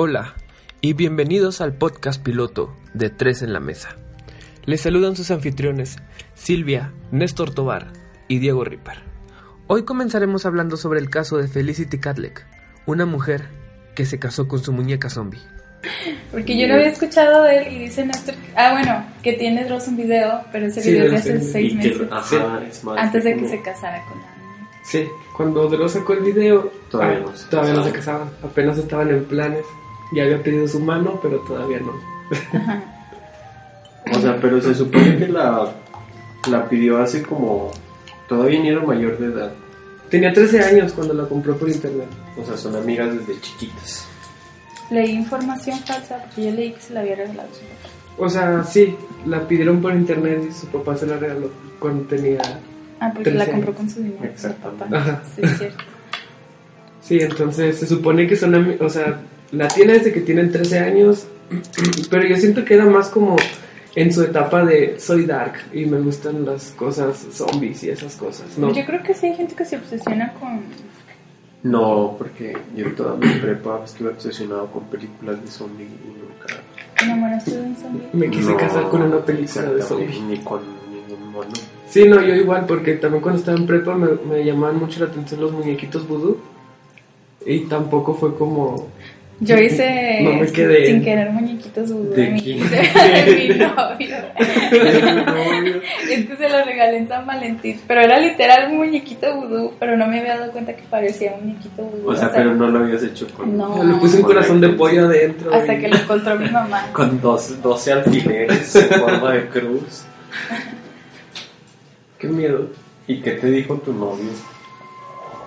Hola y bienvenidos al podcast piloto de Tres en la Mesa. Les saludan sus anfitriones Silvia, Néstor Tobar y Diego Ripper. Hoy comenzaremos hablando sobre el caso de Felicity Catlett, una mujer que se casó con su muñeca zombie. Porque yo no había escuchado de él y dice Néstor, ah bueno, que tiene Dross un video, pero ese Sí, video es de hace seis meses, ajá, es más, antes de que como- se casara con la niña. Sí, cuando Dross sacó el video, Todavía ah, no se todavía no se casaban, apenas estaban en planes. Ya había pedido su mano, pero todavía no. O sea, pero se supone que la, la pidió hace como... Todavía ni era mayor de edad. Tenía 13 años cuando la compró por internet. O sea, son amigas desde chiquitas. Leí información falsa porque yo leí que se la había regalado su papá. O sea, sí, la pidieron por internet y su papá se la regaló cuando tenía... Ah, porque la compró años. con su dinero, su Exactamente. papá. Ajá. Sí, es cierto. Sí, entonces se supone que son ami- o sea, la tiene desde que tienen 13 años, pero yo siento que era más como en su etapa de soy dark y me gustan las cosas zombies y esas cosas, ¿no? Yo creo que sí hay gente que se obsesiona con... No, porque yo toda mi prepa estuve obsesionado con películas de zombie y nunca... enamoraste de un zombie. Me quise No, casar con una película de zombies. Ni con ningún mono. Sí, no, yo igual, porque también cuando estaba en prepa me, me llamaban mucho la atención los muñequitos vudú y tampoco fue como... Yo hice No me quedé. sin querer muñequitos vudú ¿De de, mi, de mi novio. Es que se lo regalé en San Valentín, pero era literal un muñequito vudú, pero no me había dado cuenta que parecía un muñequito vudú. O sea, pero no lo habías hecho con... No. Le puse un corazón de pollo adentro. hasta y- que lo encontró mi mamá. Con 12, 12 alfileres en forma de cruz. Qué miedo. ¿Y qué te dijo tu novio?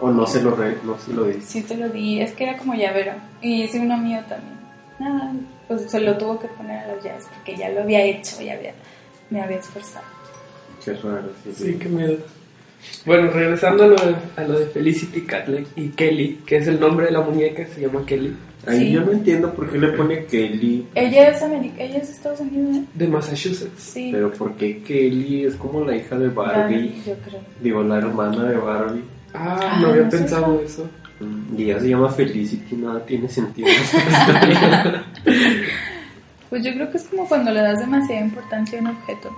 ¿O no se lo, re- no se lo dice? Sí, se lo di, es que era como llavero. Y ese uno mío también. Nada, pues se lo tuvo que poner a las llaves porque ya lo había hecho, ya había, me había esforzado. Qué raro. Sí, Sí, qué miedo. Bueno, regresando a lo, de, a lo de Felicity Catlett y Kelly, que es el nombre de la muñeca, se llama Kelly, Ahí Sí. yo no entiendo por qué le pone Kelly. Ella es América, ella es de Estados Unidos, ¿eh? de Massachusetts. Sí. Pero por qué Kelly es como la hija de Barbie. yo creo. Digo, la hermana de Barbie. Ah, Ah, no había no pensado eso. eso. Y ella se llama Felicity, nada tiene sentido. Pues yo creo que es como cuando le das demasiada importancia a un objeto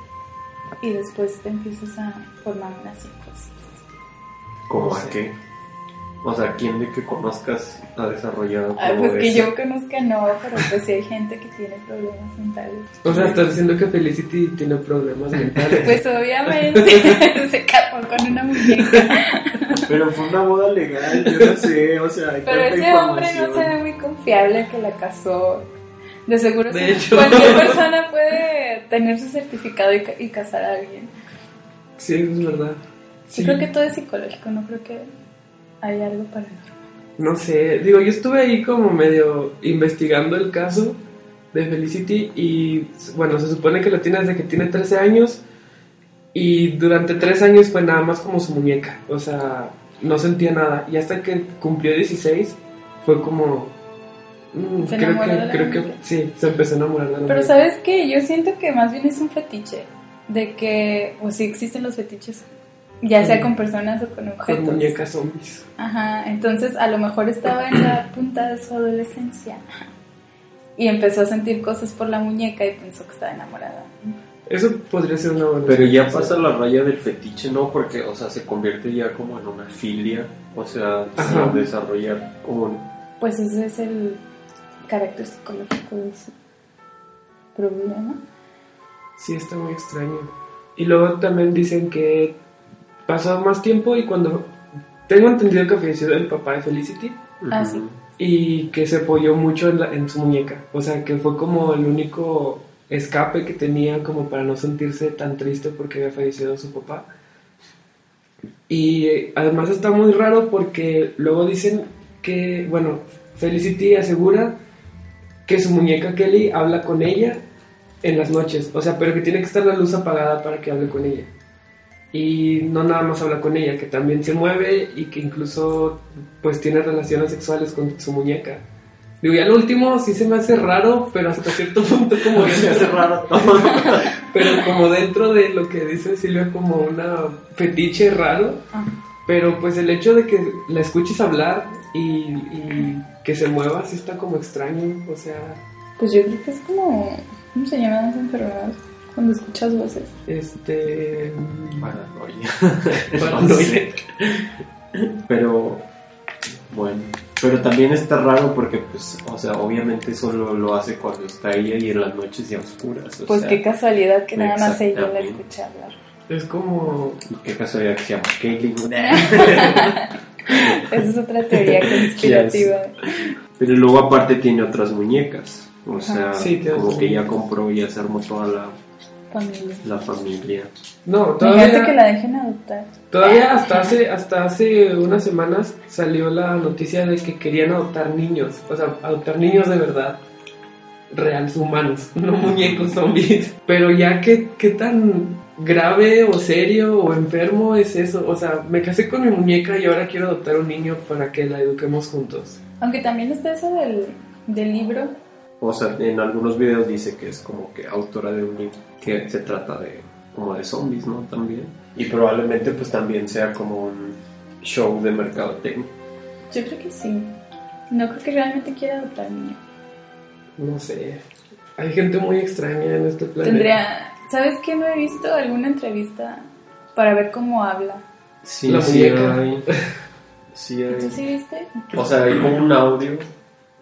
y después te empiezas a formar una psicosis. ¿Cómo a qué? O sea, ¿quién de que conozcas ha desarrollado Ay, todo pues que eso? yo conozca no, pero pues sí hay gente que tiene problemas mentales. O sea, estás diciendo que Felicity tiene problemas mentales. Pues obviamente se casó con una muñeca. Pero fue una boda legal, yo no sé, o sea, hay Pero ese hombre no se ve muy confiable que la casó. De seguro De sí, hecho. cualquier persona puede tener su certificado y, ca- y casar a alguien. sí, es verdad. Sí. Yo creo que todo es psicológico, no creo que haya algo paranormal. No sé, digo, yo estuve ahí como medio investigando el caso de Felicity y bueno, se supone que lo tiene desde que tiene 13 años y durante 3 años fue nada más como su muñeca, o sea, no sentía nada y hasta que cumplió 16 fue como... mm, Se creo que, de la creo que sí, se empezó a enamorar de la Pero sabes que yo siento que más bien es un fetiche. De que, pues sí existen los fetiches. Ya sea Con- con personas o con Con objetos. muñecas zombies. Ajá, entonces a lo mejor estaba en la punta de su adolescencia. Y empezó a sentir cosas por la muñeca y pensó que estaba enamorada. Eso podría ser una buena Pero ya pasa la raya del fetiche, ¿no? Porque, o sea, se convierte ya como en una filia, o sea, Ajá. sin desarrollar como un- Pues ese es el carácter psicológico de ese problema. Sí, está muy extraño. Y luego también dicen que pasó más tiempo y cuando... Tengo entendido que falleció el papá de Felicity Ah, sí. y que se apoyó mucho en, la- en su muñeca. O sea, que fue como el único escape que tenía como para no sentirse tan triste porque había fallecido su papá. Y eh, además está muy raro porque luego dicen que, bueno, Felicity asegura que su muñeca Kelly habla con ella en las noches, o sea, pero que tiene que estar la luz apagada para que hable con ella. Y no nada más habla con ella, que también se mueve y que incluso pues tiene relaciones sexuales con su muñeca. Digo, ya lo último sí se me hace raro, pero hasta cierto punto como Se hace raro todo. pero como dentro de lo que dice Silvia como una fetiche raro, Ah. pero pues el hecho de que la escuches hablar y, y que se mueva sí está como extraño, o sea, Pues yo creo que es como. ¿Cómo se llaman las enfermedades? Cuando escuchas voces. este... Paranoia. Paranoia. Pero, bueno. Pero también está raro porque, pues, o sea, obviamente solo lo hace cuando está ella y en las noches ya oscuras. O Pues sea, qué casualidad que nada más ella la escucha hablar. Es como... y qué casualidad que se llama Caitlyn. Esa es otra teoría conspirativa. Pero luego aparte tiene otras muñecas. O sea, Sí, como que ya compró y ya se armó toda la, Familia. la familia. No, Imagínate que todavía, la dejen adoptar. todavía hasta hace, hasta hace unas semanas salió la noticia de que querían adoptar niños, o sea, adoptar niños de verdad, reales humanos, no muñecos zombies. Pero ya qué, qué tan grave o serio o enfermo es eso, o sea, me casé con mi muñeca y ahora quiero adoptar un niño para que la eduquemos juntos. Aunque también está eso del, del libro. O sea, en algunos videos dice que es como que autora de un libro que se trata de como de zombies, ¿no? También. Y probablemente pues también sea como un show de mercadotecnia. Yo creo que sí. No creo que realmente quiera adoptar niño. No sé, hay gente muy extraña en este planeta. Tendría. ¿Sabes qué? No he visto alguna entrevista para ver cómo habla. Sí, La sí muñeca. hay. Sí ¿Tú sí viste? O sea, hay como un audio.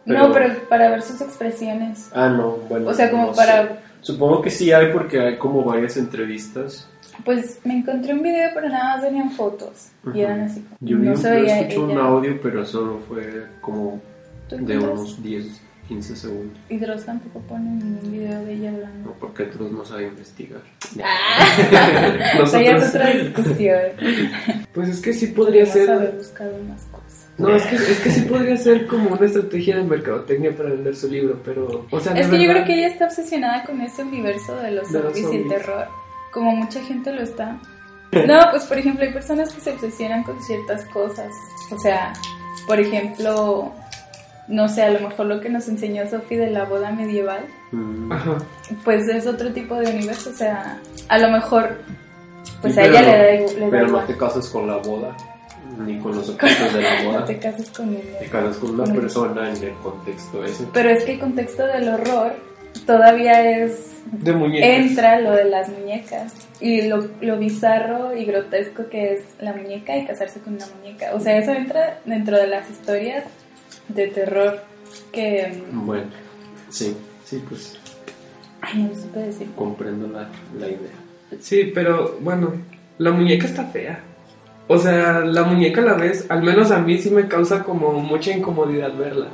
No, pero para ver sus expresiones. Ah, no, bueno. O sea, como no para. sé. Supongo que sí hay porque hay como varias entrevistas. Pues me encontré un video, pero nada más venían fotos. Ujú. Y eran así como. Yo, vi no un- yo veía escuché un ella. audio, pero solo fue como ¿Tú de unos 10, 15 segundos. Y Dross tampoco pone ningún video de ella hablando. No, porque otros no saben investigar. Ah, Nosotros- es otra discusión. Pues es que sí podría Vamos a haber ser... buscado más. No, es que, es que sí podría ser como una estrategia de mercadotecnia para vender su libro, pero... O sea, de Es que yo creo que ella está obsesionada con ese universo de los De los zombies y el terror. Como mucha gente lo está. No, pues por ejemplo, hay personas que se obsesionan con ciertas cosas. O sea, por ejemplo, no sé, a lo mejor lo que nos enseñó Sophie de la boda medieval, Mm. Ajá. pues es otro tipo de universo. O sea, a lo mejor, pues Sí, a ella le da, le da Pero no igual. te casas con la boda, ni con los objetos de la No boda. te casas con ella. Te casas con una Con- persona en el contexto ese. Pero es que el contexto del horror todavía es De muñecas. entra lo de las muñecas y lo, lo bizarro y grotesco que es la muñeca y casarse con una muñeca. O sea, eso entra dentro de las historias de terror que... mm, Bueno, sí, sí, pues Ay, no supe decir. comprendo la, la idea. Sí, pero bueno, la muñeca está fea. O sea, la muñeca a la vez, al menos a mí sí me causa como mucha incomodidad verla.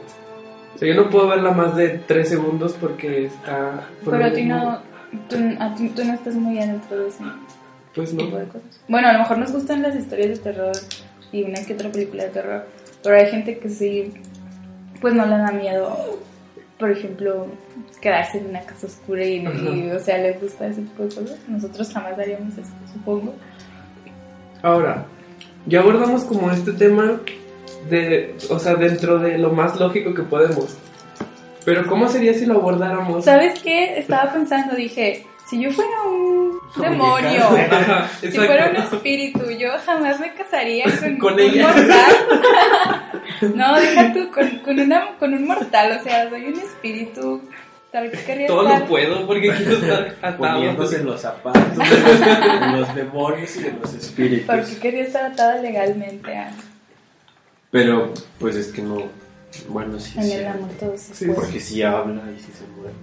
O sea, yo no puedo verla más de tres segundos porque está... Pero a ti no... Tú, a ti- tú no estás muy adentro de ese Pues no. tipo de cosas. Bueno, a lo mejor nos gustan las historias de terror y una que otra película de terror, pero hay gente que sí, pues no le da miedo, por ejemplo, quedarse en una casa oscura y, y, o sea, les gusta ese tipo de cosas. Nosotros jamás haríamos eso, supongo. Ahora, ya abordamos como este tema de, o sea, dentro de lo más lógico que podemos. Pero ¿cómo sería si lo abordáramos? ¿Sabes qué? Estaba pensando, dije, si yo fuera un demonio, Ajá, si fuera un espíritu, yo jamás me casaría con, Con un mortal. no, deja tú, con, con, una, con un mortal, o sea, soy un espíritu. ¿Para qué querría Todo estar? lo puedo porque quiero estar atado. Poniéndose en los zapatos de los demonios y de los espíritus. ¿Por qué quería estar atada legalmente a, Pero, pues es que no. Bueno, sí, en sí. el amor todo se Sí, puede? Porque si habla y si se muere.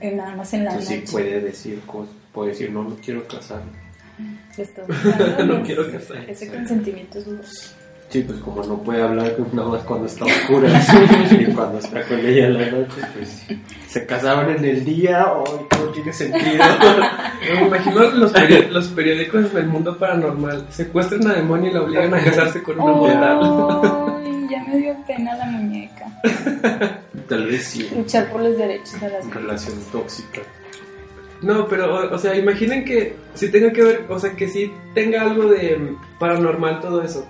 Eh, Nada más en la Entonces sí noche. puede decir cosas. Puede decir, no, no quiero casarme. No ese- quiero casar. Ese consentimiento es dudoso. Sí, pues como no puede hablar nada más cuando está oscura y cuando está con ella en la noche, pues se casaron en el día, o todo tiene sentido. Me imagino los, peri- los periódicos en el mundo paranormal secuestran a demonio y la obligan a casarse con una mortal. Ay, ya me dio pena la muñeca. Tal vez sí, Luchar por los derechos de las mujeres. relación tóxica. No, pero, o, o sea, imaginen que si tenga que ver, o sea, que sí tenga algo de mm, paranormal todo eso.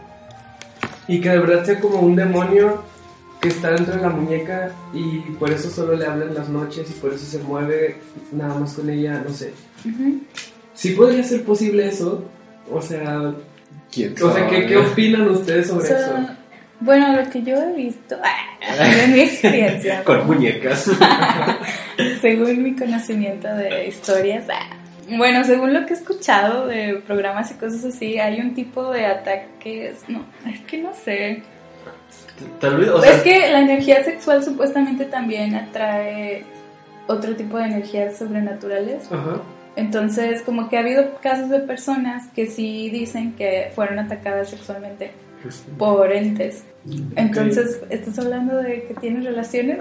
Y que de verdad sea como un demonio que está dentro de la muñeca y por eso solo le habla en las noches y por eso se mueve nada más con ella, no sé. Ujú. Sí podría ser posible eso. O sea, ¿Quién o sea ¿qué, qué opinan ustedes O sobre eso? bueno, lo que yo he visto, ah, de mi experiencia. Con muñecas. según mi conocimiento de historias. Bueno, según lo que he escuchado de programas y cosas así, hay un tipo de ataques. No, es que no sé. Tal vez, o sea, es que la energía sexual supuestamente también atrae otro tipo de energías sobrenaturales. Ajá. Entonces, como que ha habido casos de personas que sí dicen que fueron atacadas sexualmente por entes. Entonces, ¿estás hablando de que tienen relaciones?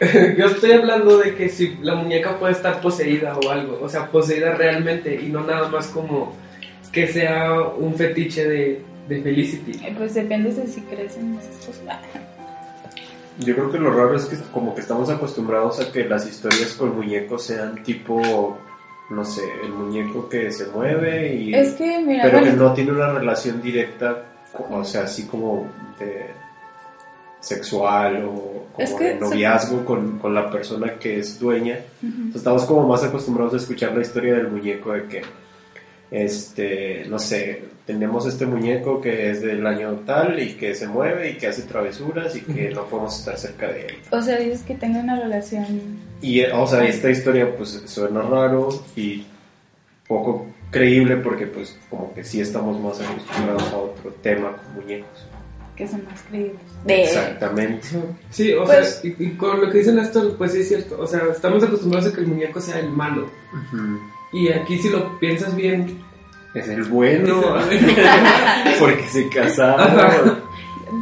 Yo estoy hablando de que si la muñeca puede estar poseída o algo, o sea, poseída realmente y no nada más como que sea un fetiche de, de Felicity. Pues depende de si crees en esas cosas. Ah, yo creo que lo raro es que como que estamos acostumbrados a que las historias con muñecos sean tipo, no sé, el muñeco que se mueve y... Es que, mira, pero que no tiene una relación directa, o sea, así como de sexual o como Es que de se- noviazgo con, con la persona que es dueña. ujú. Entonces, estamos como más acostumbrados a escuchar la historia del muñeco de que, este, no sé, tenemos este muñeco que es del año tal y que se mueve y que hace travesuras y que no podemos estar cerca de él. o sea, dices que tenga una relación. Y, o sea, esta historia pues suena raro y poco creíble porque pues como que sí estamos más acostumbrados a otro tema con muñecos. que son más creíbles. De- Exactamente. Sí, o Pues- sea, y, y con lo que dicen esto, pues sí es cierto. O sea, estamos acostumbrados a que el muñeco sea el malo. Ujú. Y aquí si lo piensas bien, Es el bueno. porque se Ajá. casaron.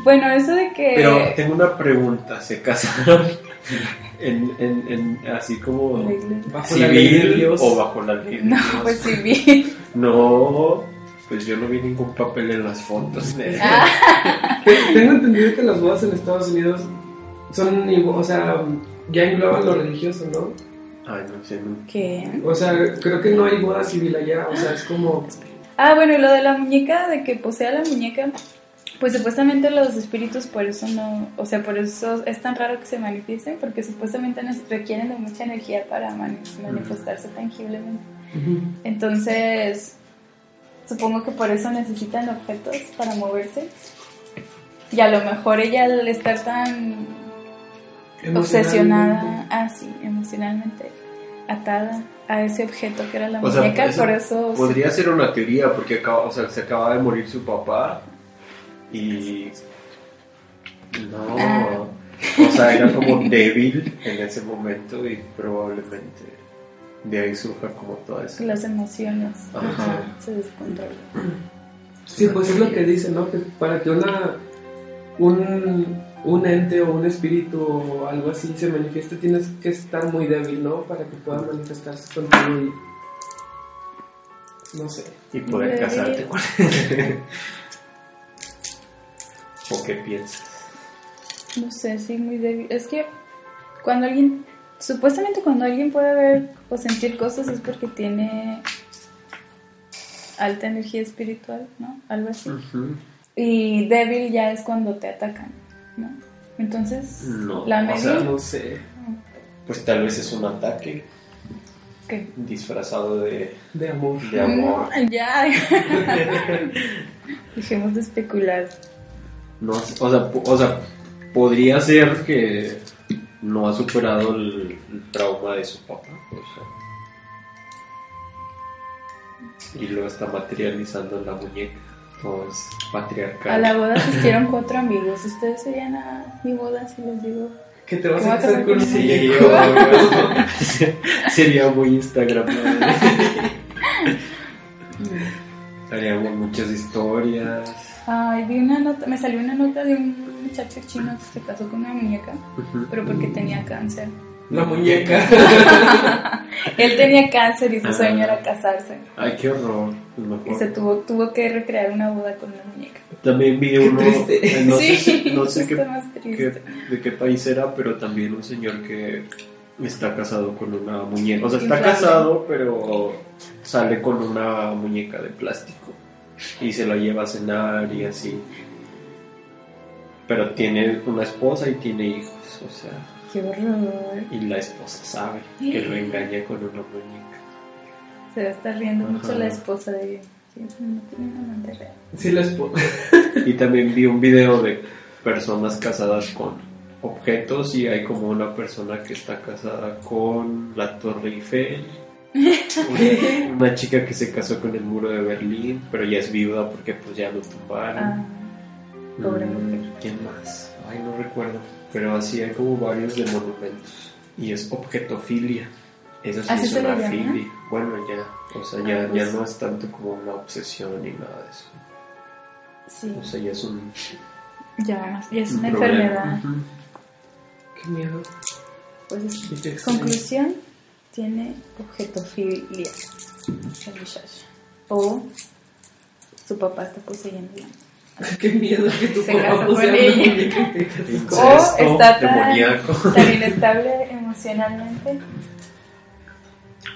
Bueno, eso de que. Pero tengo una pregunta, ¿se casaron en, en, en así como bajo la ley de civil Dios. o bajo la ley de No, Dios? pues vi. No, pues yo no vi ningún papel en las fotos. Ah, Te- Tengo entendido que las bodas en Estados Unidos son igual, o sea, ya engloban lo religioso, ¿no? Ay, no sé, no. ¿Qué? O sea, creo que no hay boda civil allá, o sea, es como... Ah, bueno, y lo de la muñeca, de que posea la muñeca, pues supuestamente los espíritus por eso no, o sea, por eso es tan raro que se manifiesten, porque supuestamente nos requieren de mucha energía para mani- manifestarse tangiblemente. Entonces, supongo que por eso necesitan objetos para moverse. Y a lo mejor ella al estar tan obsesionada, ah, sí, emocionalmente atada a ese objeto que era la O sea, muñeca, eso por eso... Podría ser una teoría, porque acaba, o sea, se acaba de morir su papá y... No, Ah. o sea, era como débil en ese momento y probablemente de ahí surja como toda esa... las emociones Ajá. se descontrolan. Sí, pues es lo que dicen, ¿no? Que para que una un, un ente o un espíritu o algo así se manifieste tienes que estar muy débil, ¿no? Para que pueda manifestarse contigo y... No sé. Y poder Débil. casarte con ¿O qué piensas? No sé, sí, muy débil. Es que cuando alguien, supuestamente cuando alguien puede ver o sentir cosas es porque tiene alta energía espiritual, ¿no? Algo así. Y débil ya es cuando te atacan, ¿no? Entonces, No, la o media... sea, No sé. Pues tal vez es un ataque ¿qué? disfrazado de, De amor. de amor. No, ya. Dejemos de especular. No, o sea, o sea, podría ser que no ha superado el, el trauma de su papá. o sea. y lo está materializando en la muñeca. Todo es patriarcal. A la boda asistieron cuatro amigos. ¿Ustedes serían a mi boda si les digo? Que te vas ¿Cómo a casar con? Sí. Sería muy Instagram. Haríamos muchas historias. Ay, vi una nota, me salió una nota de un muchacho chino que se casó con una muñeca, pero porque tenía cáncer. La muñeca. Él tenía cáncer y su Ah. sueño era casarse. Ay, qué horror. Y se tuvo, tuvo que recrear una boda con una muñeca. También vi Qué uno. triste. eh, No sí, sé, no sé qué, de qué país era, pero también un señor que está casado con una muñeca. O sea, está casado, pero sale con una muñeca de plástico y se la lleva a cenar y así. Pero tiene una esposa y tiene hijos, o sea, Qué horror. y la esposa sabe que lo engaña con una muñeca. Se va a estar riendo Ajá. mucho la esposa de no tiene amante real. Sí, les po- Y también vi un video de personas casadas con objetos y hay como una persona que está casada con la Torre Eiffel. Una, una chica que se casó con el muro de Berlín, pero ya es viuda porque pues ya lo tumbaron. Ah, pobre Mm, mujer. ¿Quién más? Ay, no recuerdo. Pero así hay como varios de monumentos. Y es objetofilia. Eso sí ¿Así es una filia. Bueno, ya. O sea, ya, Ah, pues. ya no es tanto como una obsesión ni nada de eso. sí, O sea, ya es un, ya, ya es un una problema. enfermedad. Qué miedo. Pues es- conclusión, tiene objetofilia el muchacho. O su papá está poseyendo. Qué miedo que tu Se papá casó con ella. O está tan, demoníaco. tan inestable emocionalmente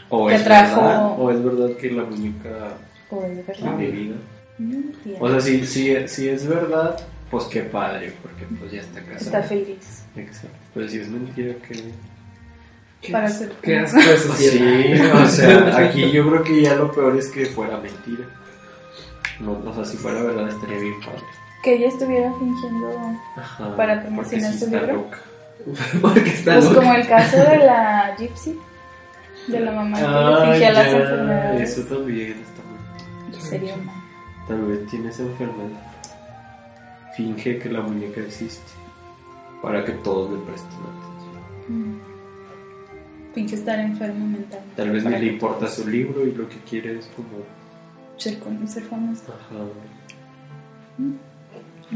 O que es, trajo- verdad, o es verdad que la muñeca o es verdad. O sea, si, si, si es verdad, pues qué padre, porque pues ya está casada. Está feliz. Exacto. Pero si es mentira, que... Qué Para ser- Qué asco. Sí, o sea, aquí yo creo que ya lo peor es que fuera mentira. No, o sea, si fuera verdad estaría bien padre. Que ella estuviera fingiendo. Ajá, Para promocionar sí su libro. loca. Porque está Pues loca. como el caso de la Gypsy, de la mamá que le Ah, fingía las ya, enfermedades. Eso también está muy... Sería una. Tal vez tiene esa enfermedad. Finge que la muñeca existe. Para que todos le presten atención. Mm. Finge estar enfermo mental. Tal vez ni le importa su libro y lo que quiere es como... Ser, con- ser famoso. Ajá. Mm.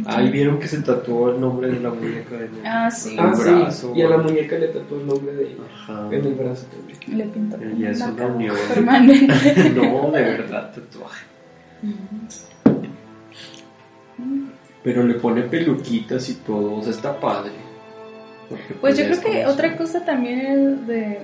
Ahí vieron que se tatuó el nombre de la muñeca en el, Ah, sí. Ah, brazo. Y a la muñeca le tatuó el nombre de ella. Ajá. En el brazo también. Le pintó como es una unión. permanente. No, de verdad, tatuaje. Mm. Pero le pone peluquitas y todo, o sea, está padre. Pues yo creo que otra cosa también es de,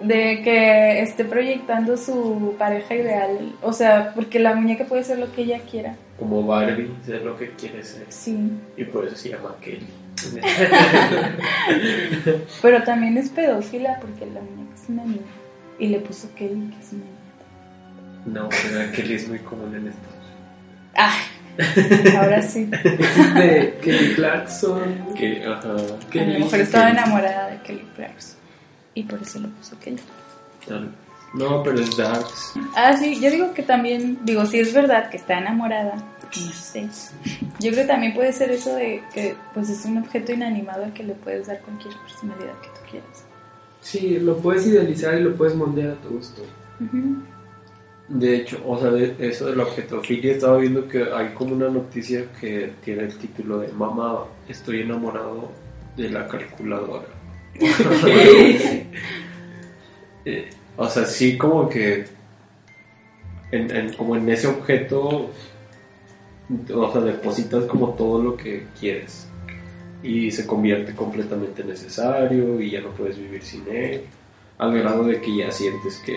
de que esté proyectando su pareja ideal. O sea, porque la muñeca puede ser lo que ella quiera. Como Barbie, ser lo que quiere ser. Sí. Y por eso se llama Kelly. Pero también es pedófila porque la muñeca es una niña. Y le puso Kelly, que es una niña. no, pero Kelly es muy común en Estados ¡Ah! Ahora sí. De Kelly Clarkson. Que, ajá. A lo mejor estaba Kelly. enamorada de Kelly Clarkson. Y por eso le puso Kelly. No, pero es Dax. Ah, sí, yo digo que también, digo, si es verdad que está enamorada, no sé. Yo creo que también puede ser eso de que pues es un objeto inanimado al que le puedes dar cualquier personalidad que tú quieras. Sí, lo puedes idealizar y lo puedes moldear a tu gusto. Ujú. De hecho, o sea, de eso de la objetofilia, estaba viendo que hay como una noticia que tiene el título de Mamá, estoy enamorado de la calculadora. Eh, o sea, sí como que en, en- como en ese objeto, o sea, depositas como todo lo que quieres y se convierte completamente necesario y ya no puedes vivir sin él, al grado de que ya sientes que,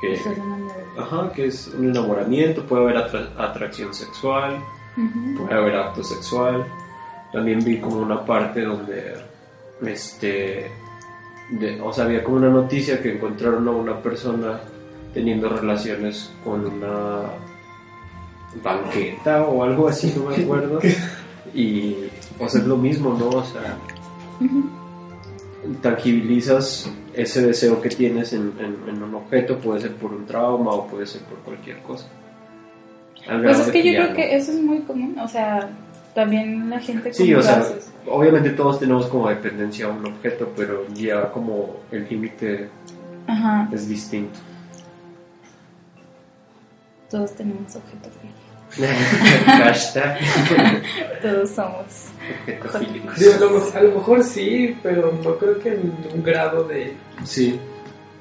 que, enamorada. ajá, que es un enamoramiento, puede haber atra- atracción sexual, puede haber acto sexual. También vi como una parte donde, este, de- o sea, había como una noticia que encontraron a una persona teniendo relaciones con una banqueta o algo así, no me acuerdo. Y, o sea, es lo mismo, ¿no? O sea. Tangibilizas ese deseo que tienes en, en- en un objeto, puede ser por un trauma o puede ser por cualquier cosa. Pues es que yo creo no- que eso es muy común, o sea, también la gente Sí, o sea, obviamente todos tenemos como dependencia a un objeto, pero ya como el límite es distinto. todos tenemos objeto Hashtag Todos somos. Digo, a, lo, mejor- a lo mejor sí, pero no creo que en un grado de... Sí,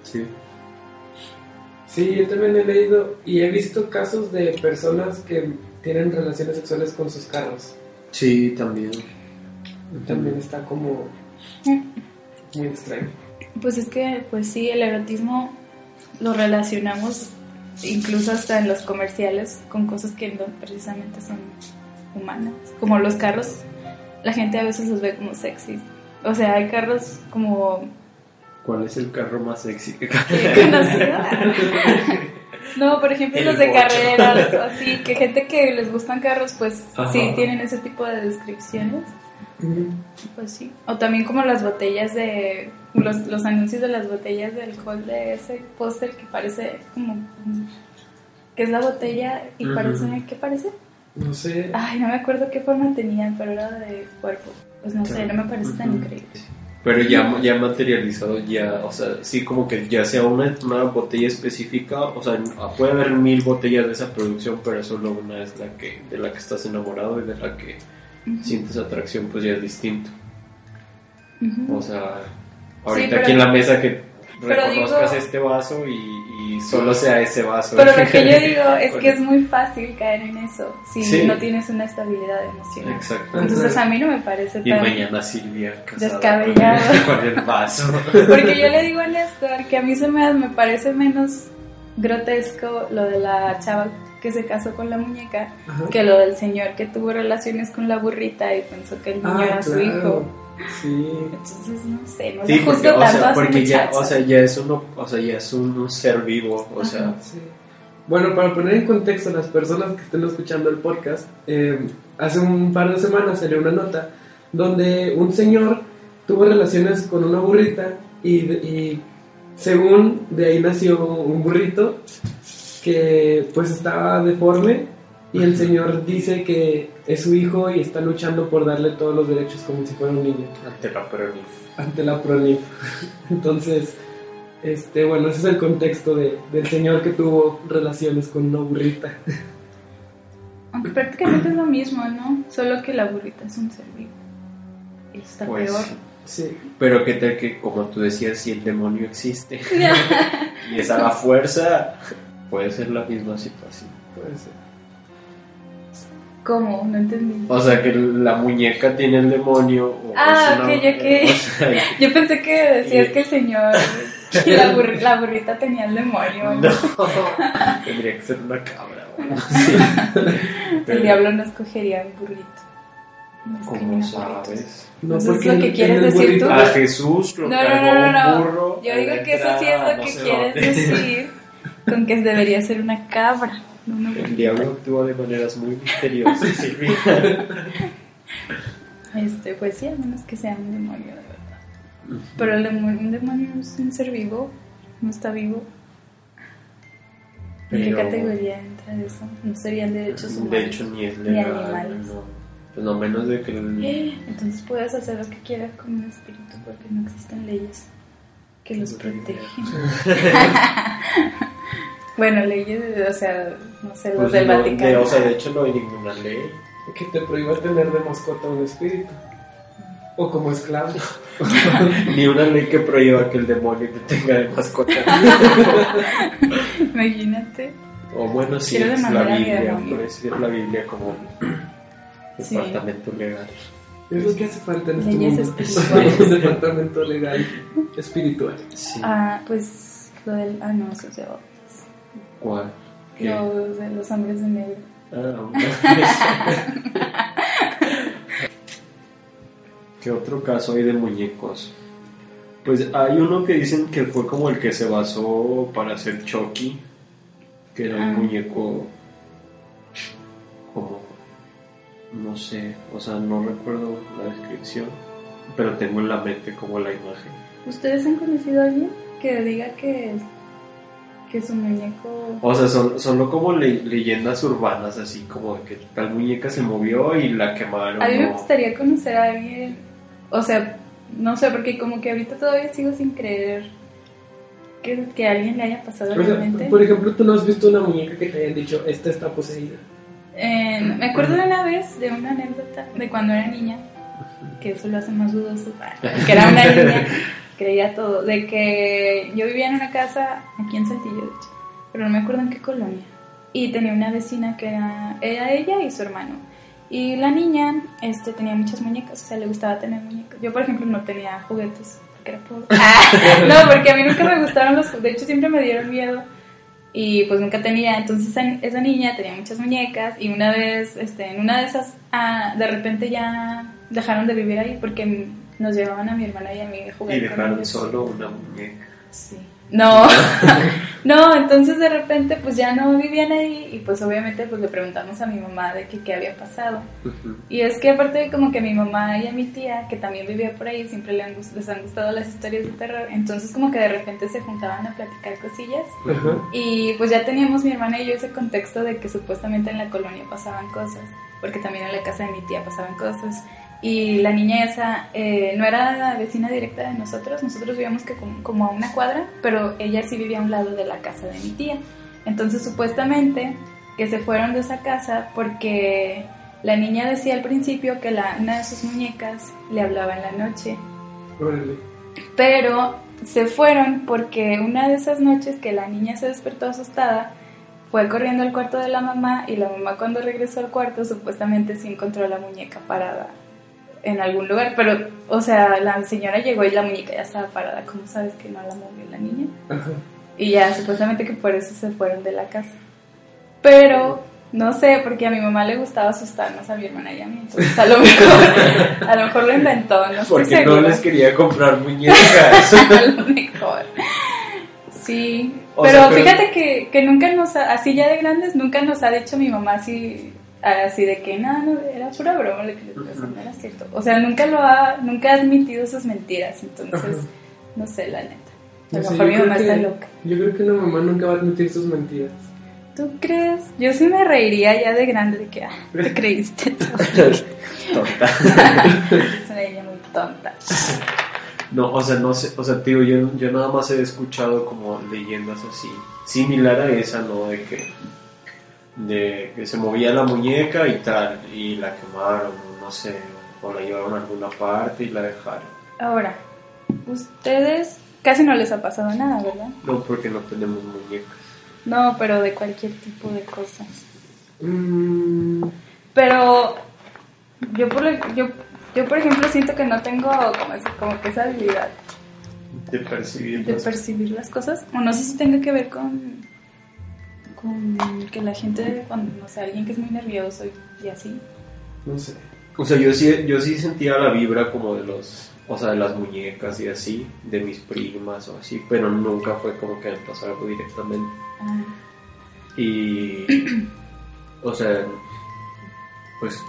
sí. Sí, yo también he leído y he visto casos de personas que tienen relaciones sexuales con sus carros. Sí, también. También está como muy extraño. Pues es que, pues sí, el erotismo lo relacionamos incluso hasta en los comerciales con cosas que no precisamente son humanas. Como los carros, la gente a veces los ve como sexy. O sea, hay carros como... ¿Cuál es el carro más sexy que. No, por ejemplo, El los de bocho. carreras, así, que gente que les gustan carros, pues Ajá. sí tienen ese tipo de descripciones. Pues sí. O también como las botellas de. Los, los anuncios de las botellas de alcohol de ese póster que parece como. que es la botella y Ujú. parece. ¿Qué parece? No sé. Ay, no me acuerdo qué forma tenían, pero era de cuerpo. Pues no sé, no me parece tan Ujú. increíble. Pero ya, ya materializado, ya, o sea, sí como que ya sea una, una botella específica, o sea, puede haber mil botellas de esa producción, pero solo una es la que, de la que estás enamorado y de la que Ujú. sientes atracción, pues ya es distinto. Ujú. O sea, ahorita pero- aquí en la mesa que reconozcas digo- este vaso y, y solo sea ese vaso. Pero lo que yo digo es que es muy fácil caer en eso si Sí. no tienes una estabilidad emocional. Exacto. Entonces a mí no me parece Y tan... mañana Silvia Descabellado. Con, el, con el vaso. Porque yo le digo a Néstor que a mí se me, me parece menos grotesco lo de la chava que se casó con la muñeca Ajá. que lo del señor que tuvo relaciones con la burrita y pensó que el niño Ah, era su claro. hijo. Sí. Entonces, no sé, no Sí, porque, o tanto sea, porque ya, o sea, ya es uno, o sea, ya es un, un ser vivo, o sea, Sí. Bueno, para poner en contexto a las personas que estén escuchando el podcast, eh, hace un par de semanas salió una nota donde un señor tuvo relaciones con una burrita y, y según de ahí nació un burrito que pues estaba deforme y el señor dice que es su hijo y está luchando por darle todos los derechos como si fuera un niño ante la prueba. ante la PRONIF. Entonces, este, bueno, ese es el contexto de, del señor que tuvo relaciones con una burrita. Aunque prácticamente es lo mismo, ¿no? Solo que la burrita es un ser vivo. Y está Pues, peor. Sí. Pero qué tal que, como tú decías, si el demonio existe y es a la fuerza, puede ser la misma situación. Puede ser. ¿Cómo? No entendí. O sea, que la muñeca tiene el demonio. O Ah, una- ok, ok. o sea, Yo pensé que decías Y- que el señor y la, burri- la burrita tenía el demonio. no, tendría que ser una cabra. El Pero, diablo no escogería un burrito. No ¿Cómo sabes? No, Eso es lo que quieres decir tú. A Jesús lo No, cargó no, no, un burro. Yo digo que eso sí es lo que quieres decir con que debería ser una cabra, no El diablo actúa de maneras muy misteriosas, Silvia. Este, pues sí, a menos que sea un demonio de verdad. Pero el demonio, un demonio es un ser vivo, no está vivo. ¿En qué categoría entra eso? No serían derechos humanos. De hecho, ni es Ni legal. animales. No. Pues no menos de que el- Entonces puedes hacer lo que quieras con un espíritu porque no existen leyes que los protegen. bueno, leyes, o sea, no sé, los pues del no, Vaticano. de- o sea, de hecho no hay ninguna ley. que te prohíba tener de mascota un espíritu. O como esclavo. Ni una ley que prohíba que el demonio te tenga de mascota. Imagínate. o bueno, sí, Quiero es la Biblia. Puede ser la Biblia como Sí. departamento legal. Es lo que hace falta en este Leyes mundo. espirituales. un departamento legal espiritual. Sí. Ah, pues lo del. Ah, no, eso es de otros. ¿Cuál? De los hombres de negro. Ah, ¿Qué otro caso hay de muñecos? Pues hay uno que dicen que fue como el que se basó para hacer Chucky, que era Ah. un muñeco como, no sé, o sea, no recuerdo la descripción, pero tengo en la mente como la imagen. ¿Ustedes han conocido a alguien que diga que, que su muñeco. O sea, son solo como le- leyendas urbanas, así como de que tal muñeca se movió y la quemaron. A mí me gustaría conocer a alguien. O sea, no sé, porque como que ahorita todavía sigo sin creer que, que a alguien le haya pasado O sea, realmente. por ejemplo, tú no has visto una muñeca que te hayan dicho, esta está poseída. Eh, me acuerdo de una vez, de una anécdota de cuando era niña, que eso lo hace más dudoso, que era una niña, creía todo, de que yo vivía en una casa aquí en Saltillo, de hecho, pero no me acuerdo en qué colonia, y tenía una vecina que era, era ella y su hermano. Y la niña este, tenía muchas muñecas, o sea, le gustaba tener muñecas. Yo, por ejemplo, no tenía juguetes, porque era pobre. Ah, no, porque a mí nunca me gustaron los juguetes, de hecho siempre me dieron miedo y pues nunca tenía. Entonces esa, niña tenía muchas muñecas y una vez, este, en una de esas, ah, de repente ya dejaron de vivir ahí porque nos llevaban a mi hermana y a mí a jugar Y con dejaron ellos. solo una muñeca. Sí. No, no, entonces de repente pues ya no vivían ahí y pues obviamente pues le preguntamos a mi mamá de que qué había pasado. Y es que aparte de como que a mi mamá y a mi tía, que también vivía por ahí, siempre le han gus- les han gustado las historias de terror, entonces como que de repente se juntaban a platicar cosillas. Y pues ya teníamos mi hermana y yo ese contexto de que supuestamente en la colonia pasaban cosas, porque también en la casa de mi tía pasaban cosas. Y la niña esa eh, no era la vecina directa de nosotros, nosotros vivíamos que como, como a una cuadra, pero ella sí vivía a un lado de la casa de mi tía. Entonces supuestamente que se fueron de esa casa porque la niña decía al principio que la, una de sus muñecas le hablaba en la noche Órale. pero se fueron porque una de esas noches que la niña se despertó asustada, fue corriendo al cuarto de la mamá y la mamá cuando regresó al cuarto supuestamente sí encontró la muñeca parada en algún lugar, pero o sea, la señora llegó y la muñeca ya estaba parada, ¿cómo sabes que no la movió la niña? Ajá. Y ya supuestamente que por eso se fueron de la casa. Pero no sé, porque a mi mamá le gustaba asustarnos a mi hermana y a mí, entonces a lo mejor, a lo mejor lo inventó, no estoy Porque no les quería comprar muñecas. a lo mejor. Sí, pero, sea, pero- fíjate que, que nunca nos ha, así ya de grandes, nunca nos ha dicho mi mamá así, así de que no, no, era pura broma, lo que les decía, no era cierto. O sea, nunca lo ha, nunca ha admitido sus mentiras, entonces, Ajá. no sé, la neta. A lo mejor yo mi creo mamá que- está loca. Yo creo que una mamá nunca va a admitir sus mentiras. ¿Tú crees? Yo sí me reiría ya de grande de que, ah, te creíste. Tonta. es una niña muy tonta. No, o sea, no sé, o sea, tío, yo, yo nada más he escuchado como leyendas así, similar a esa, ¿no? De que, de que se movía la muñeca y tal, y la quemaron, no sé, o la llevaron a alguna parte y la dejaron. Ahora, ustedes casi no les ha pasado nada, ¿verdad? No, porque no tenemos muñecas. No, pero de cualquier tipo de cosas. Mm, Pero yo por, yo, yo por ejemplo siento que no tengo como, ese- como que esa habilidad De percibir de las- percibir las cosas. O no sé si tenga que ver con, con que la gente, cuando, no sé, alguien que es muy nervioso y, y así. no sé. O sea, yo sí, yo sí sentía la vibra como de los, o sea, de las muñecas y así, de mis primas o así, pero nunca fue como que me pasó algo directamente. Ah, Y, o sea, pues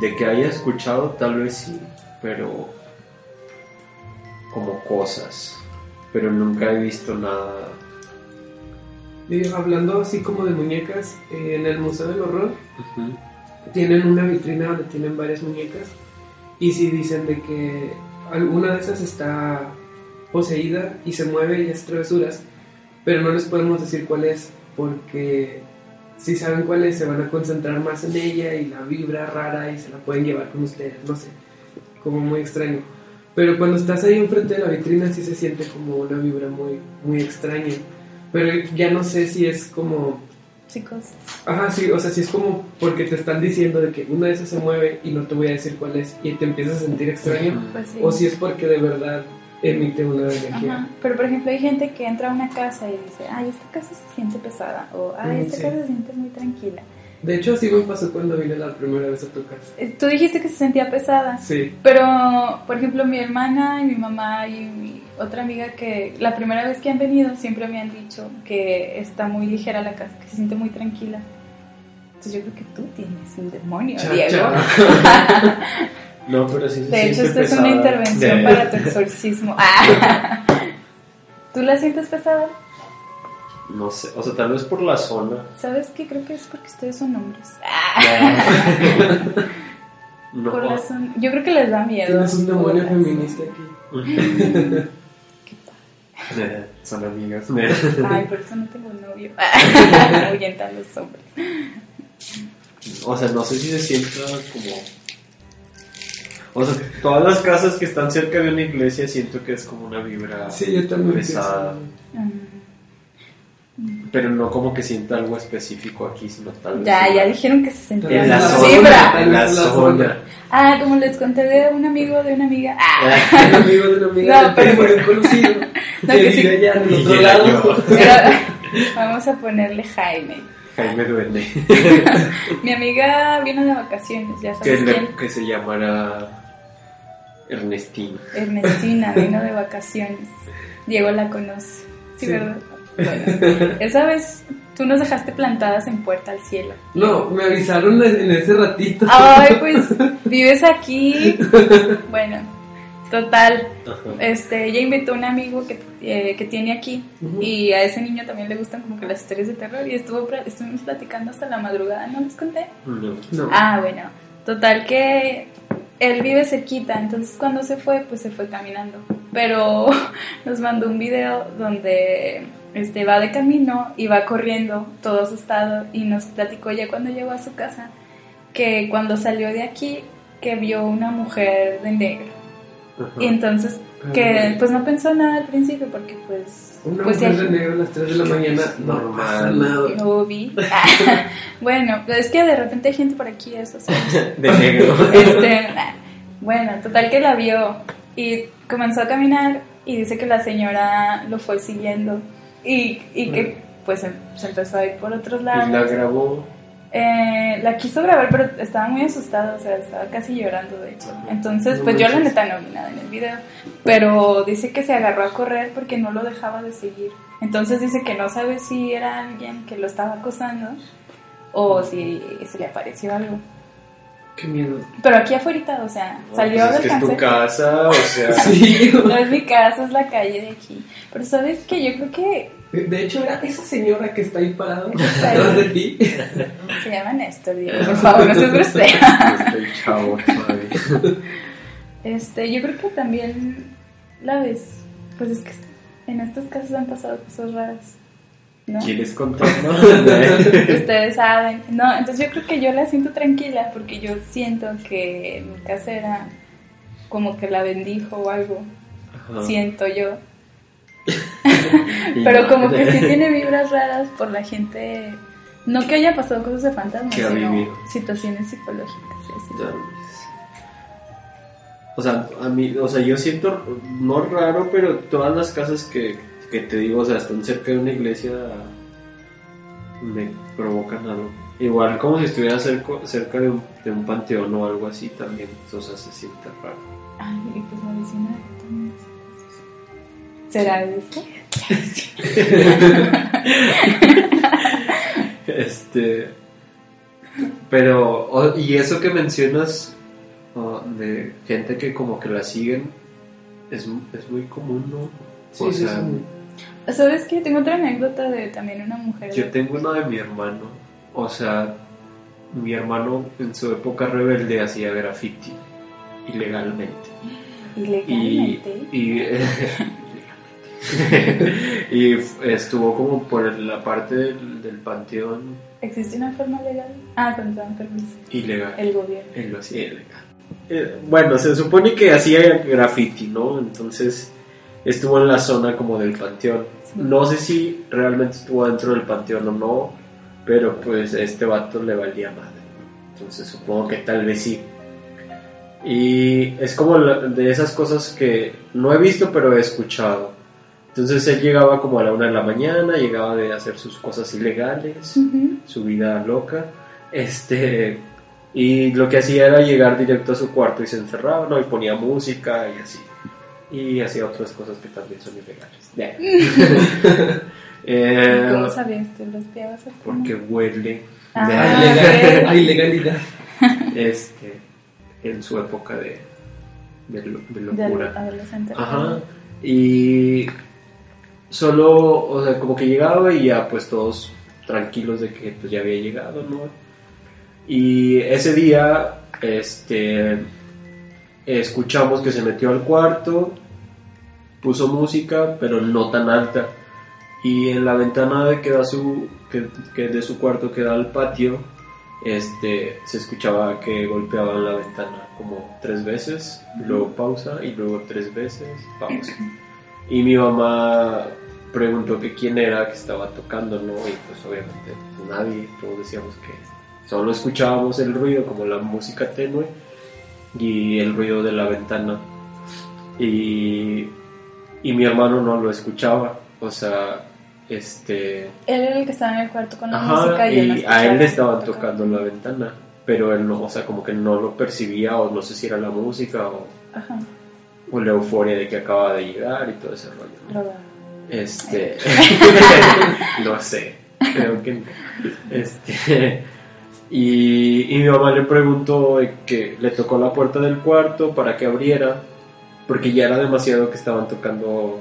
de que haya escuchado tal vez sí, pero como cosas, pero nunca he visto nada. Y hablando así como de muñecas, eh, en el Museo del Horror tienen una vitrina donde tienen varias muñecas y si dicen de que alguna de esas está poseída y se mueve y hace travesuras, pero no les podemos decir cuál es porque si saben cuál es se van a concentrar más en ella y la vibra rara y se la pueden llevar con ustedes, no sé, como muy extraño. Pero cuando estás ahí enfrente de la vitrina sí se siente como una vibra muy, muy extraña. Pero ya no sé si es como chicos. Ajá, sí, o sea, sí es como porque te están diciendo de que una de esas se mueve y no te voy a decir cuál es y te empiezas a sentir extraño, Pues sí. o si es porque de verdad emite una energía. Ajá. Pero por ejemplo hay gente que entra a una casa y dice, ay, esta casa se siente pesada o ay, Mm, esta sí. casa se siente muy tranquila. De hecho, así me pasó cuando vine la primera vez a tu casa. Eh, Tú dijiste que se sentía pesada. Sí, Pero, por ejemplo, mi hermana y mi mamá y mi otra amiga que la primera vez que han venido siempre me han dicho que está muy ligera la casa, que se siente muy tranquila. Entonces yo creo que tú tienes un demonio, Cha, Diego. cha. No, pero sí se De hecho, esta es una intervención para tu exorcismo. ¿Tú la sientes pesada? No sé, o sea, tal vez por la zona. ¿Sabes qué? Creo que es porque ustedes son hombres. No, Por la zona- Yo creo que les da miedo. tienes un demonio feminista aquí. Eh, son amigas. Ay, por eso no tengo novio. Ahuyentan los hombres. O sea, no sé si se sienta como. O sea, todas las casas que están cerca de una iglesia siento que es como una vibra Sí, yo también pesada. pienso. Pero no como que sienta algo específico aquí, sino tal vez. Ya, ya dijeron que se sentía En la zona. En la zona. Ah, como les conté de un amigo de una amiga. Ah, Un amigo de una amiga No, del pero- teléfono conocido. No, que que sí. allá en otro lado. era- vamos a ponerle Jaime. Jaime Duende. Mi amiga vino de vacaciones, ya que, sabes quién. que se llamara. Ernestina. Ernestina vino de vacaciones. Diego la conoce. Sí, Sí. ¿verdad? Bueno, esa vez tú nos dejaste plantadas en Puerta al Cielo. No, me avisaron en ese ratito. Ay, pues vives aquí. Bueno, total. Ajá. Este, ella invitó a un amigo que, eh, que tiene aquí y a ese niño también le gustan como que las historias de terror y estuvo, estuvimos platicando hasta la madrugada, ¿no les conté? No. No. Ah, bueno, total que él vive cerquita, entonces cuando se fue, pues se fue caminando. Pero nos mandó un video donde este, va de camino y va corriendo, todo asustado, y nos platicó ya cuando llegó a su casa que cuando salió de aquí, que vio una mujer de negro. Ajá. Y entonces que pues no pensó nada al principio porque pues Una pues mujer de negro a las 3 de la mañana no Normal. pasa nada. lo vi. bueno, pues es que de repente hay gente por aquí, eso sí. De negro. Este, bueno, total que la vio y comenzó a caminar y dice que la señora lo fue siguiendo y, y que pues se empezó a ir por otros Y la lados. grabó. Eh, la quiso grabar, pero estaba muy asustada, o sea, estaba casi llorando, de hecho. Entonces, No pues yo la neta no vi nada en el video, pero dice que se agarró a correr porque no lo dejaba de seguir. Entonces dice que no sabe si era alguien que lo estaba acosando o si se le apareció algo. Qué miedo. Pero aquí afuera, o sea, No, salió pues es del que es tu casa, o sea. Sí. No es mi casa, es la calle de aquí. Pero sabes que yo creo que De hecho, era esa señora que está ahí parada detrás de ti. se llama Néstor, Diego, por favor, no seas grosera. Estoy chavo. Este, yo creo que también la ves, pues es que en estas casas han pasado cosas raras, ¿no? ¿Quieres contarnos? Ustedes saben. No, entonces yo creo que yo la siento tranquila porque yo siento que mi casera como que la bendijo o algo, Ajá. siento yo. Pero como que sí tiene vibras raras por la gente, no que haya pasado cosas de fantasmas, sino vivido. situaciones psicológicas. ves. O sea, a mí, o sea, yo siento, no raro, pero todas las casas que, que te digo, o sea, están cerca de una iglesia, me provocan algo. Igual como si estuviera cerca, cerca de, un, de un panteón o algo así también, o sea, se siente raro. Ay, y pues la vecina también. ¿Será ese? Este. Pero, y eso que mencionas de gente que como que la siguen, es, es muy común, ¿no? Sí, o sí, sea, sí. ¿Sabes qué? Tengo otra anécdota de también una mujer. yo tengo una de mi hermano, o sea, mi hermano en su época rebelde hacía graffiti, ilegalmente. Ilegalmente. y, y estuvo como por la parte del, del panteón ¿Existe una forma legal? Ah, dan permiso. ilegal. El gobierno. Él lo hacía ilegal. Eh, bueno, se supone que hacía graffiti, ¿no? Entonces estuvo en la zona como del panteón. No sé si realmente estuvo dentro del panteón o no, pero pues a este vato le valía madre. Entonces supongo que tal vez sí. Y es como de esas cosas que no he visto, pero he escuchado. Entonces él llegaba como a la una de la mañana, llegaba de hacer sus cosas ilegales su vida loca. Este, y lo que hacía era llegar directo a su cuarto y se encerraba, ¿no? Y ponía música y así. Y hacía otras cosas que también son ilegales. Eh, ¿Cómo sabías? ¿Te los espiabas a porque huele Ah, Hay, ok. legal- hay legalidad. este, en su época de, de, de De locura. adolescente. Ajá. Y solo, o sea, como que llegaba y ya pues todos tranquilos de que pues ya había llegado, ¿no? Y ese día, este, escuchamos que se metió al cuarto, puso música, pero no tan alta. Y en la ventana de que da su, que, que de su cuarto que da al patio, este, se escuchaba que golpeaban la ventana como tres veces, luego pausa y luego tres veces, pausa. Y mi mamá preguntó que quién era que estaba tocando, ¿no? Y pues obviamente pues, nadie, todos decíamos que solo escuchábamos el ruido como la música tenue y el ruido de la ventana. Y, y mi hermano no lo escuchaba, o sea, este... Él era el que estaba en el cuarto con la Ajá, música y, y a él le estaban tocando la ventana, pero él no, o sea, como que no lo percibía o no sé si era la música o... Ajá. o la euforia de que acaba de llegar y todo ese rollo. ¿no? Este, no sé, creo que no. Este, y, y mi mamá le preguntó que le tocó la puerta del cuarto para que abriera, porque ya era demasiado que estaban tocando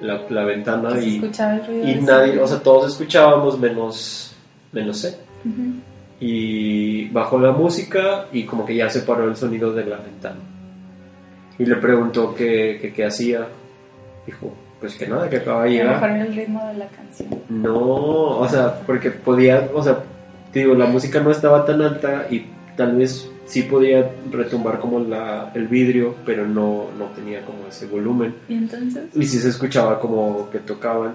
la, la ventana y, escuchaba el ruido. y nadie, o sea, todos escuchábamos menos, menos él. Ujú. Y bajó la música y como que ya se paró el sonido de la ventana. Y le preguntó qué, qué, qué hacía. Dijo, pues que nada, que acaba de llegar. era el ritmo de la canción. No, o sea, porque podía, o sea, digo, la música no estaba tan alta y tal vez sí podía retumbar como la, el vidrio, pero no, no tenía como ese volumen. Y entonces, Y sí se escuchaba como que tocaban,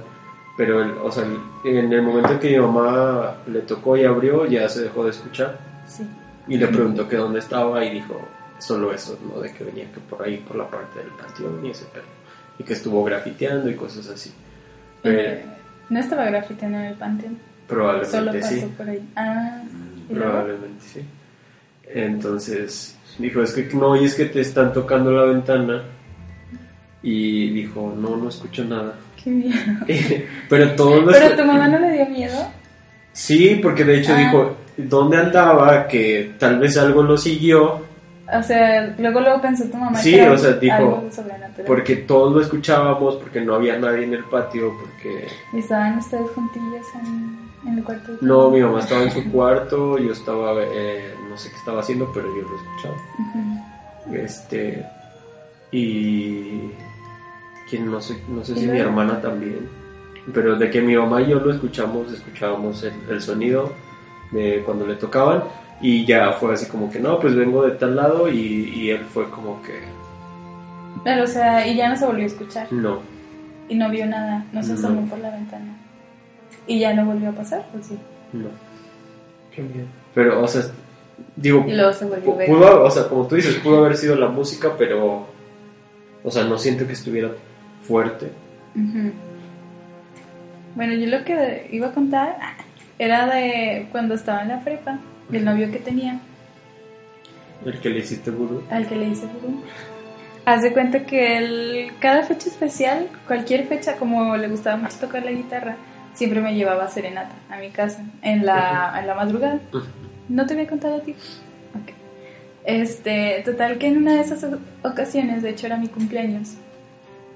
pero el- o sea, en el momento en que mi mamá le tocó y abrió, ya se dejó de escuchar. sí. Y le preguntó que dónde estaba y dijo solo eso, ¿no? De que venía que por ahí, por la parte del panteón y ese pedo. Y que estuvo grafiteando y cosas así. Pero, no estaba grafiteando en el panteón. Solo probablemente pasó sí. por ahí. Ah, ¿y luego? Probablemente sí. Entonces dijo, es que no, y es que te están tocando la ventana. Y dijo, no, no escucho nada. Qué miedo. Pero todos los... ¿Pero tu mamá no le dio miedo? Sí, porque de hecho Ah. dijo, ¿dónde andaba? Que tal vez algo lo siguió. O sea, luego luego pensó tu mamá Sí, que o sea, dijo. Porque todos lo escuchábamos, porque no había nadie en el patio, porque... ¿Y estaban ustedes juntillos en, en el cuarto? de tu No, mi mamá estaba en su cuarto, yo estaba, eh, no sé qué estaba haciendo, pero yo lo escuchaba. Este, y... ¿Quién? No sé, no sé ¿Y si mi hermana también. Pero de que mi mamá y yo lo escuchamos, escuchábamos el, el sonido de cuando le tocaban. Y ya fue así como que, no, pues vengo de tal lado. Y, y él fue como que, Pero, o sea, y ya no se volvió a escuchar. no, Y no vio nada, no se No. asomó por la ventana. Y ya no volvió a pasar, pues sí. no. Qué miedo. Pero, o sea, digo, Y luego se pudo, o sea, como tú dices, pudo haber sido la música, pero, o sea, no siento que estuviera fuerte. Ujú. Bueno, yo lo que iba a contar era de cuando estaba en la prepa, del novio que tenía, El que le hiciste vudú. al que le hice vudú. Haz de cuenta que él, cada fecha especial, cualquier fecha, como le gustaba mucho tocar la guitarra, siempre me llevaba a serenata a mi casa, en la, en la madrugada. ¿No te había contado a ti? Este, total que en una de esas ocasiones, de hecho era mi cumpleaños,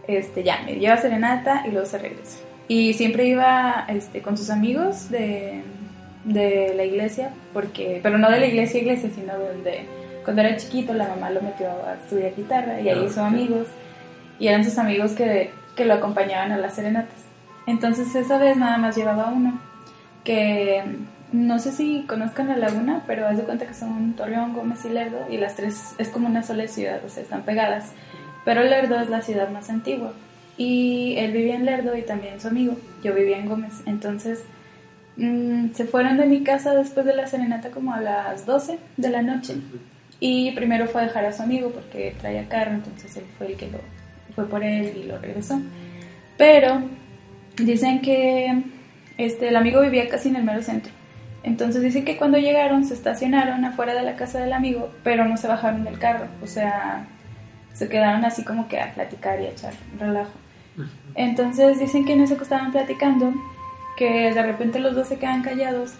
este, ya, me lleva a serenata y luego se regresa. Y siempre iba este, con sus amigos de, de la iglesia, porque, pero no de la iglesia iglesia, sino donde cuando era chiquito la mamá lo metió a estudiar guitarra y ahí Ah, hizo ok. amigos y eran sus amigos que, que lo acompañaban a las serenatas. Entonces esa vez nada más llevaba uno, que no sé si conozcan la laguna, pero haz de cuenta que son Torreón, Gómez y Lerdo y las tres es como una sola ciudad, o sea, están pegadas. Pero Lerdo es la ciudad más antigua y él vivía en Lerdo y también su amigo, yo vivía en Gómez. Entonces mm, se fueron de mi casa después de la serenata como a las 12 de la noche y primero fue a dejar a su amigo porque traía carro, entonces él fue el que lo fue por él y lo regresó. Pero dicen que este, el amigo vivía casi en el mero centro. Entonces dicen que cuando llegaron se estacionaron afuera de la casa del amigo, pero no se bajaron del carro. O sea, se quedaron así como que a platicar y a echar relajo. Entonces dicen que en eso que estaban platicando, que de repente los dos se quedan callados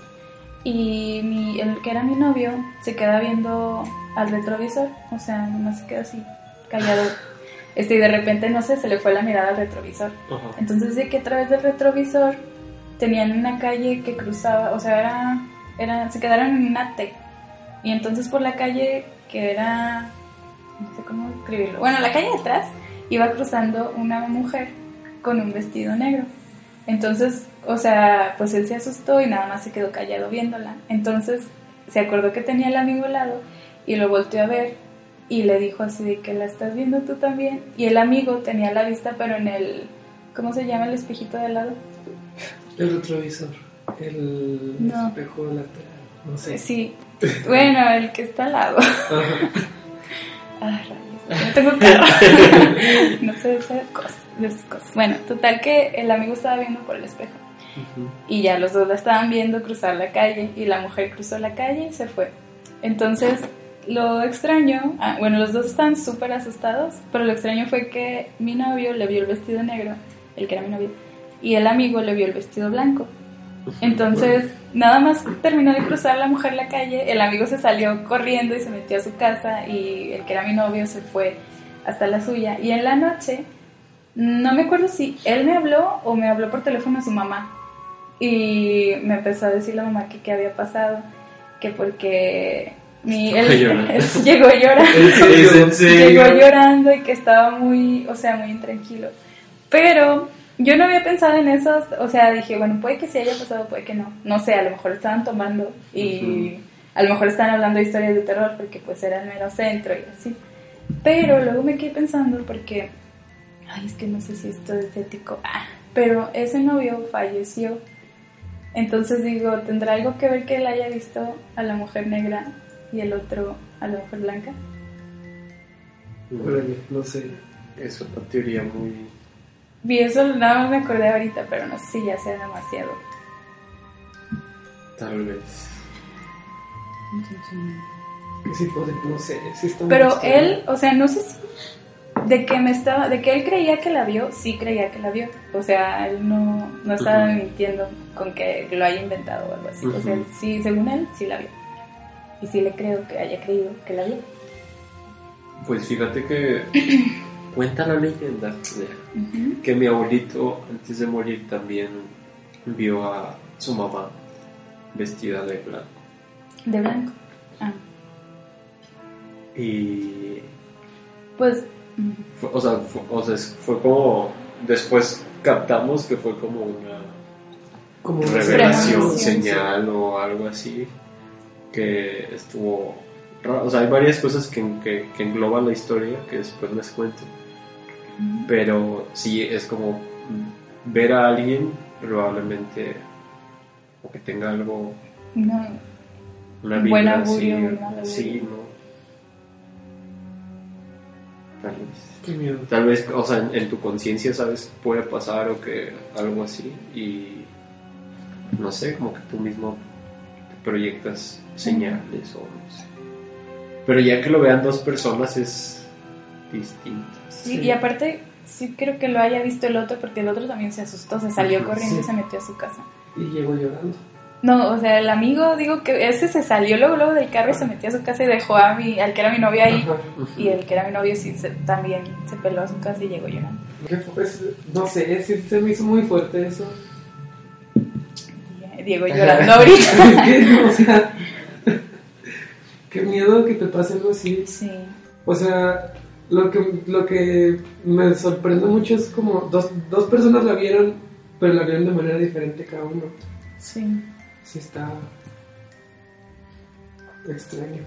y mi, el que era mi novio se queda viendo al retrovisor, o sea, nomás se queda así callado. Este, y de repente, no sé, se le fue la mirada al retrovisor. Ajá. Entonces de que a través del retrovisor tenían una calle que cruzaba, o sea, era, era, se quedaron en una T. Y entonces por la calle que era, no sé cómo escribirlo, bueno, la calle de atrás iba cruzando una mujer con un vestido negro. Entonces, o sea, pues él se asustó y nada más se quedó callado viéndola. Entonces se acordó que tenía el amigo al lado y lo volteó a ver y le dijo así de que la estás viendo tú también. Y el amigo tenía la vista pero en el, ¿cómo se llama el espejito de lado? El retrovisor. El No. espejo lateral. No sé. Sí, bueno, el que está al lado. Ajá. Ah, rayos, no tengo carro. no sé de esas cosas, de esas cosas. Bueno, total que el amigo estaba viendo por el espejo. Y ya los dos la estaban viendo cruzar la calle y la mujer cruzó la calle y se fue. Entonces, lo extraño, ah, bueno, los dos están súper asustados, pero lo extraño fue que mi novio le vio el vestido negro, el que era mi novio, y el amigo le vio el vestido blanco. Entonces, nada más terminó de cruzar la mujer la calle, el amigo se salió corriendo y se metió a su casa y el que era mi novio se fue hasta la suya. Y en la noche, no me acuerdo si él me habló o me habló por teléfono a su mamá. Y me empezó a decir la mamá que qué había pasado, que porque mi, él, llegó llorando, llegó llorando y que estaba muy, o sea, muy intranquilo. Pero yo no había pensado en eso, o sea, dije, bueno, puede que sí haya pasado, puede que no. No sé, a lo mejor estaban tomando y a lo mejor estaban hablando de historias de terror porque pues era el mero centro y así. Pero luego me quedé pensando porque, ay, es que no sé si esto es ético, ah, pero ese novio falleció. Entonces digo, ¿tendrá algo que ver que él haya visto a la mujer negra y el otro a la mujer blanca? no sé. Es una teoría muy Vi eso, nada más me acordé ahorita, pero no sé si ya sea demasiado. Tal vez. Sí, no sé, Pero él, o sea, no sé si de que me estaba, de que él creía que la vio, sí creía que la vio. O sea, él no, no estaba mintiendo con que lo haya inventado o algo así. O sea, sí, según él, sí la vio. Y sí le creo que haya creído que la vio. Pues fíjate que cuenta la leyenda que mi abuelito antes de morir también vio a su mamá vestida de blanco. ¿De blanco? Ah. Y... Pues... o, sea, fue, como... Después captamos que fue como una... Como revelación, señal o algo así. Que estuvo... O sea, hay varias cosas que, que, que engloban la historia que después les cuento. Pero sí es como ver a alguien probablemente o que tenga algo no. una buena así, sí, no tal vez. Qué miedo. tal vez o sea en, tu conciencia sabes puede pasar o que algo así y no sé como que tú mismo proyectas señales o no sé pero ya que lo vean dos personas es distinto Sí, y aparte, sí creo que lo haya visto el otro porque el otro también se asustó, se salió corriendo y se metió a su casa. Y llegó llorando. No, o sea, el amigo, digo que ese se salió luego, luego del carro y se metió a su casa y dejó a mi, al que era mi novio ahí. Y el que era mi novio sí también se peló a su casa y llegó llorando. no sé, sí, se me hizo muy fuerte eso. Diego llorando ahorita. o sea, qué miedo que te pase algo así. Sí. O sea, lo que, lo que me sorprende mucho es como dos, dos personas la vieron, pero la vieron de manera diferente cada uno. Sí. Sí está extraño.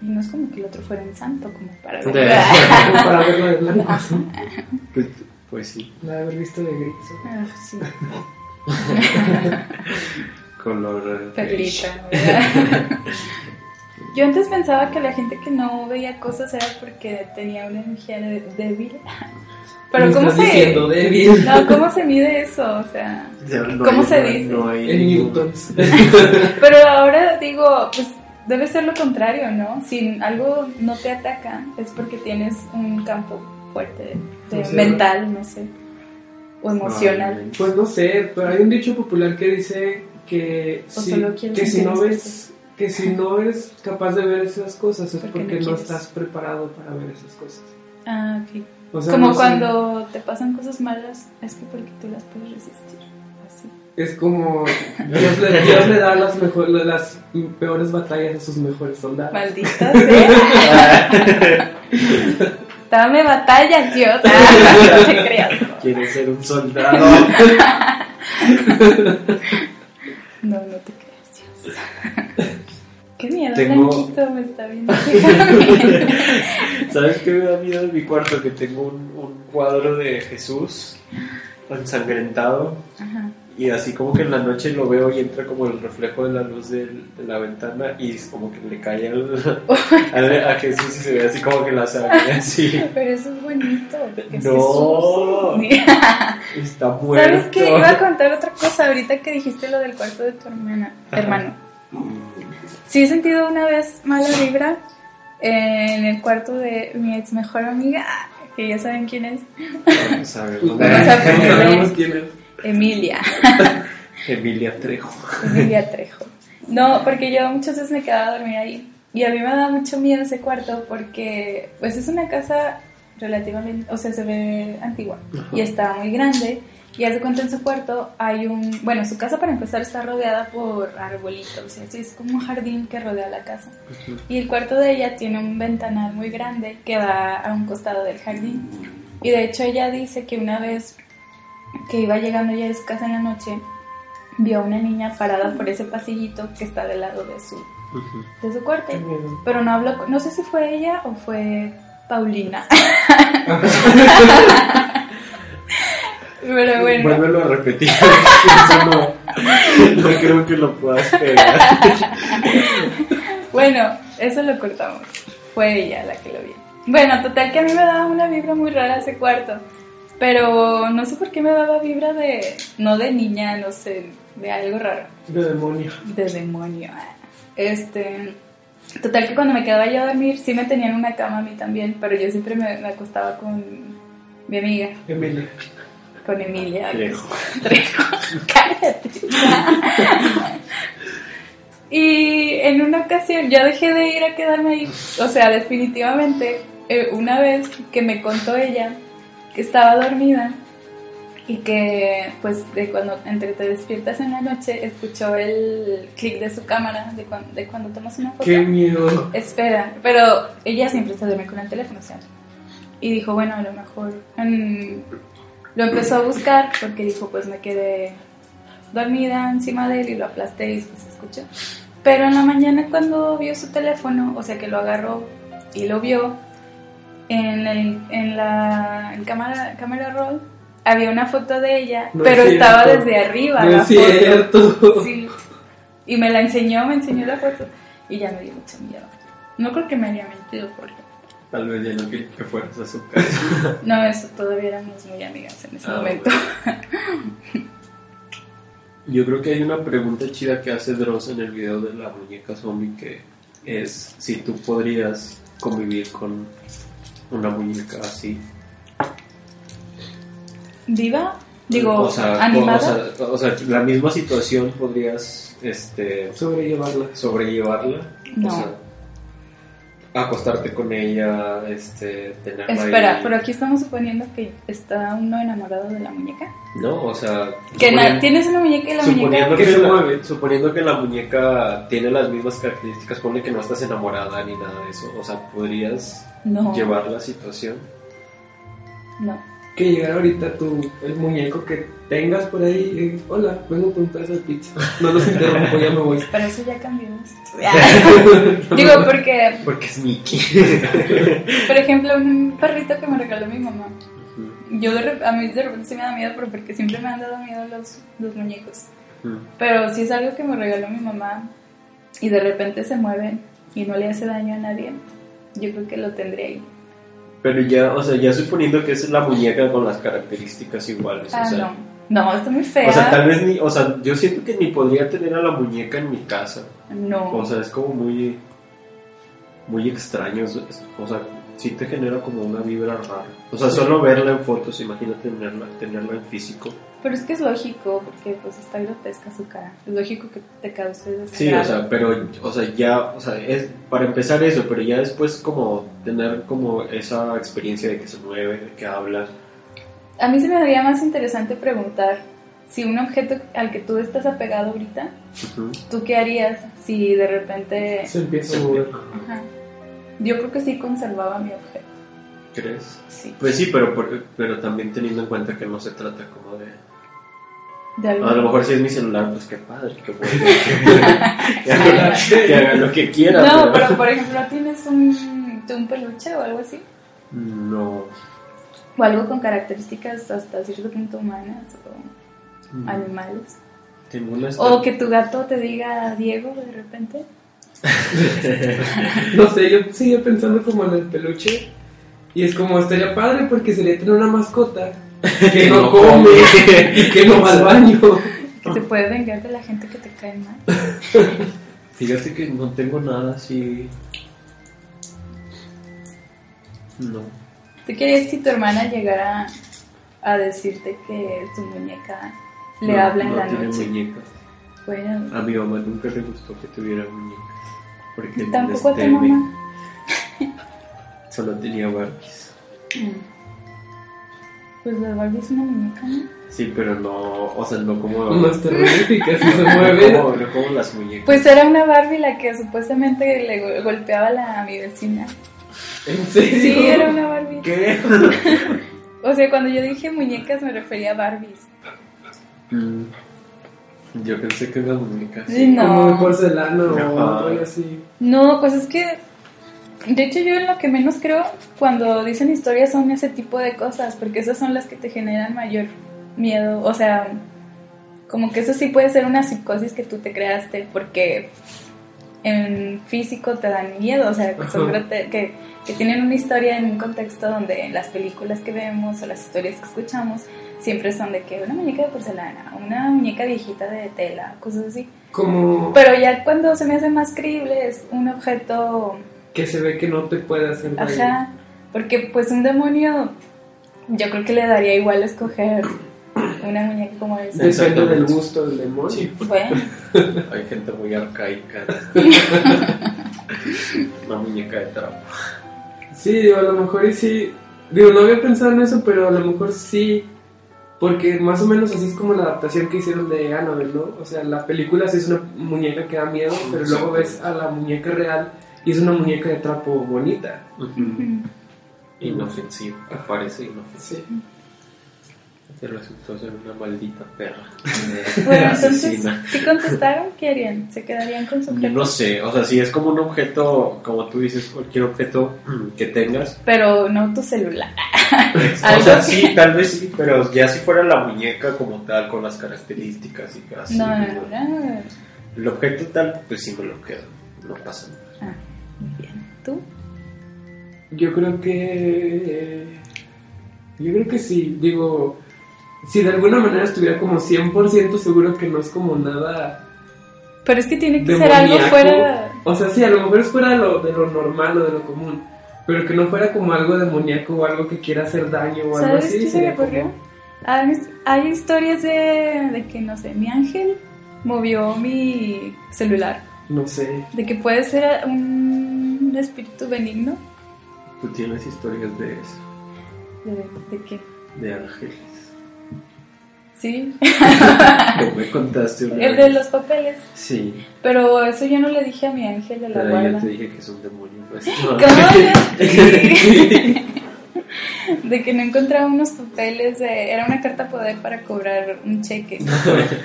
Y no es como que el otro fuera un santo, como para verlo. como para verlo de blanco. Pues, pues, sí. La de haber visto de gris. Ah, sí. Color. Perlita, Yo antes pensaba que la gente que no veía cosas era porque tenía una energía débil. Pero ¿cómo se débil? No, ¿cómo se mide eso? O sea, ¿cómo se dice? No hay en newtons. Pero ahora digo, pues debe ser lo contrario, ¿no? Si algo no te ataca es porque tienes un campo fuerte de, mental, no sé, o emocional. Pues no sé, pero hay un dicho popular que dice que, si, que si no ves que si no eres capaz de ver esas cosas es porque, no, estás preparado para ver esas cosas. Ah, ok. como cuando te pasan cosas malas, es que porque tú las puedes resistir. Así. Es como Dios le, Dios le da las, mejor, las peores batallas a sus mejores soldados. Maldita sea. Dame batallas, Dios. Ah, no te creas. Quieres ser un soldado. no, no te creas, Dios. Qué miedo, tengo... me está viendo. ¿Sabes qué me da miedo en mi cuarto? Que tengo un, un cuadro de Jesús ensangrentado. Y así como que en la noche lo veo y entra como el reflejo de la luz de, la ventana y como que le cae a Jesús y se ve así como que la sangre así. Pero eso es bonito. no, está muerto. ¿Sabes qué? Iba a contar otra cosa ahorita que dijiste lo del cuarto de tu hermana, hermano. Sí he sentido una vez mala vibra en el cuarto de mi ex mejor amiga, que ya saben quién es, sabemos quién es. Emilia. Emilia Trejo. Emilia Trejo. No, porque yo muchas veces me quedaba a dormir ahí. Y a mí me da mucho miedo ese cuarto porque pues es una casa relativamente, o sea, se ve antigua y está muy grande. Y hace cuenta en su cuarto hay un, bueno, su casa para empezar está rodeada por arbolitos, y así es como un jardín que rodea la casa. Y el cuarto de ella tiene un ventanal muy grande que da a un costado del jardín. Y de hecho ella dice que una vez que iba llegando ella de su casa en la noche, vio a una niña parada por ese pasillito que está del lado de su, de su cuarto. Pero no habló, con- no sé si fue ella o fue Paulina. Pero bueno, Vuélvelo a repetir. Eso no, no creo que lo puedas pegar. bueno, eso lo cortamos. Fue ella la que lo vio. Bueno, total que a mí me daba una vibra muy rara ese cuarto. Pero no sé por qué me daba vibra de, no de niña, no sé, de algo raro. De demonio. de demonio. Este, total que cuando me quedaba yo a dormir, sí me tenían una cama a mí también, pero yo siempre me, me acostaba con mi amiga, Emilia. con Emilia. Trejo. Trejo. Cállate. y en una ocasión yo dejé de ir a quedarme ahí, o sea, definitivamente, eh, una vez que me contó ella que estaba dormida y que pues de cuando entre te despiertas en la noche escuchó el clic de su cámara de, cuan- de cuando tomas una foto. Qué miedo. Espera, pero ella siempre se duerme con el teléfono, o sea. Y dijo, bueno, a lo mejor. mm, lo empezó a buscar porque dijo, pues me quedé dormida encima de él y lo aplasté y pues se escuchó. Pero en la mañana cuando vio su teléfono, o sea que lo agarró y lo vio, en, el, en la en cámara, cámara roll había una foto de ella, No pero es estaba desde arriba No la es cierto. foto. Sí. Y me la enseñó, me enseñó la foto y ya me dio mucho miedo. No creo que me haya mentido porque Tal vez ya no quería que fueras a su casa. no, eso todavía éramos muy amigas en ese Ah, momento. Yo creo que hay una pregunta chida que hace Dross en el video de la muñeca zombie que es si tú podrías convivir con una muñeca así. ¿Viva? Digo, o sea, animada. O sea, o sea, la misma situación podrías este, Sobrellevarla. sobrellevarla. No. O sea, acostarte con ella, este, tenerla Espera, ahí. pero aquí estamos suponiendo que está uno enamorado de la muñeca. No, o sea, Que suponiendo- tienes una muñeca y la suponiendo muñeca... que, que se la, mueve. suponiendo que la muñeca tiene las mismas características, ponle que no estás enamorada ni nada de eso. O sea, podrías No, llevar la situación. no. Que llegara ahorita tu, el muñeco que tengas por ahí y digas, hola, vengo por un pedazo de pizza. No los interrumpo, ya me voy. Pero eso ya cambió. Digo, porque, Porque es Mickey. por ejemplo, un perrito que me regaló mi mamá. Yo de a mí de repente sí me da miedo, pero porque siempre me han dado miedo los, los muñecos. Pero si es algo que me regaló mi mamá y de repente se mueve y no le hace daño a nadie, yo creo que lo tendré ahí. Pero ya, o sea, ya suponiendo que es la muñeca con las características iguales. Ah, o sea, no. No, está muy fea. O sea, tal vez ni, o sea, yo siento que ni podría tener a la muñeca en mi casa. No. O sea, es como muy, muy extraño. O sea, sí te genera como una vibra rara. O sea, solo verla en fotos, imagínate tenerla, tenerla en físico. Pero es que es lógico, porque pues está grotesca su cara. Es lógico que te cause Sí, o desagrado. sea, pero, o sea, ya, o sea, es para empezar eso, pero ya después como tener como esa experiencia de que se mueve, de que habla. A mí se me haría más interesante preguntar si un objeto al que tú estás apegado ahorita, Ujú. ¿tú qué harías si de repente... Se empieza a mover. Ajá. Yo creo que sí conservaba mi objeto. ¿Crees? Sí. Pues sí, pero, por- pero también teniendo en cuenta que no se trata como de... De algo. A lo mejor si es mi celular, pues qué padre, qué bueno. que, haga, que haga lo que quiera. No, pero por ejemplo, ¿tienes un, un peluche o algo así? No. O algo con características hasta cierto punto humanas o Mm. animales. O que tu gato te diga Diego de repente. No sé, yo seguía pensando como en el peluche. Y es como, estaría padre porque sería tener una mascota que no come. y que no va al baño. Que se puede vengar de la gente que te cae mal. Fíjate que no tengo nada así. No. ¿Tú querías que tu hermana llegara a decirte que tu muñeca le No, habla en no la tiene noche? muñecas. Bueno, A mi mamá nunca le gustó que tuviera muñecas. Porque tampoco a tu mamá. Solo tenía Barbies. Mm. Pues la Barbie es una muñeca, ¿no? Sí, pero no, o sea, no como... Más terroríficas si se no mueven. como, no como las muñecas. Pues era una Barbie la que supuestamente le go- golpeaba a, la, a mi vecina. ¿En serio? Sí, era una Barbie. ¿Qué? O sea, cuando yo dije muñecas me refería a Barbies. Mm. Yo pensé que una muñeca. Sí, no. Como de porcelana o algo así. No, pues es que, de hecho yo en lo que menos creo cuando dicen historias son ese tipo de cosas, porque esas son las que te generan mayor miedo, o sea, como que eso sí puede ser una psicosis que tú te creaste, porque en físico te dan miedo, o sea, que, que, que tienen una historia en un contexto donde las películas que vemos o las historias que escuchamos siempre son de que una muñeca de porcelana, una muñeca viejita de tela, cosas así. Como Pero ya cuando se me hace más creíble es un objeto, que se ve que no te puede hacer daño. ajá, porque pues un demonio, yo creo que le daría igual escoger una muñeca como esa. Depende del gusto del demonio. Sí, Bueno, hay gente muy arcaica. Una muñeca de trapo. Sí, digo, a lo mejor y sí. Digo, no había pensado en eso, pero a lo mejor sí. Porque más o menos así es como la adaptación que hicieron de Annabelle, ¿no? O sea, la película sí es una muñeca que da miedo, pero luego ves a la muñeca real y es una muñeca de trapo bonita. Inofensivo, que parece inofensivo. Sí. Te resultó ser una maldita perra. bueno, entonces, si contestaron, ¿qué harían? ¿Se quedarían con su Yo objeto? no sé, o sea, si es como un objeto, como tú dices, cualquier objeto que tengas. Pero no tu celular. o sea, sí, tal vez sí, pero ya si fuera la muñeca como tal, con las características y así. No, no, no. El objeto tal, pues sí me lo quedo, no pasa nada. Ah, muy bien. ¿Tú? Yo creo que. Yo creo que sí. Digo, si de alguna manera estuviera como 100% seguro que no es como nada Pero es que tiene que ser algo fuera... O sea, sí, a lo mejor es fuera de lo, de lo normal o de lo común. Pero que no fuera como algo demoníaco o algo que quiera hacer daño o algo ¿Sabes así. qué se me ocurrió? como- Hay, hay historias de, de que, no sé, mi ángel movió mi celular. No sé. De que puede ser un espíritu benigno. Tú tienes historias de eso, ¿De, de qué? de ángeles. Sí, Como me contaste una el de los papeles. Sí, Pero eso yo no le dije a mi ángel de la pero yo guarda. te dije que es un demonio. Pues. ¿Cómo? de que no encontraba unos papeles de... Era una carta poder para cobrar un cheque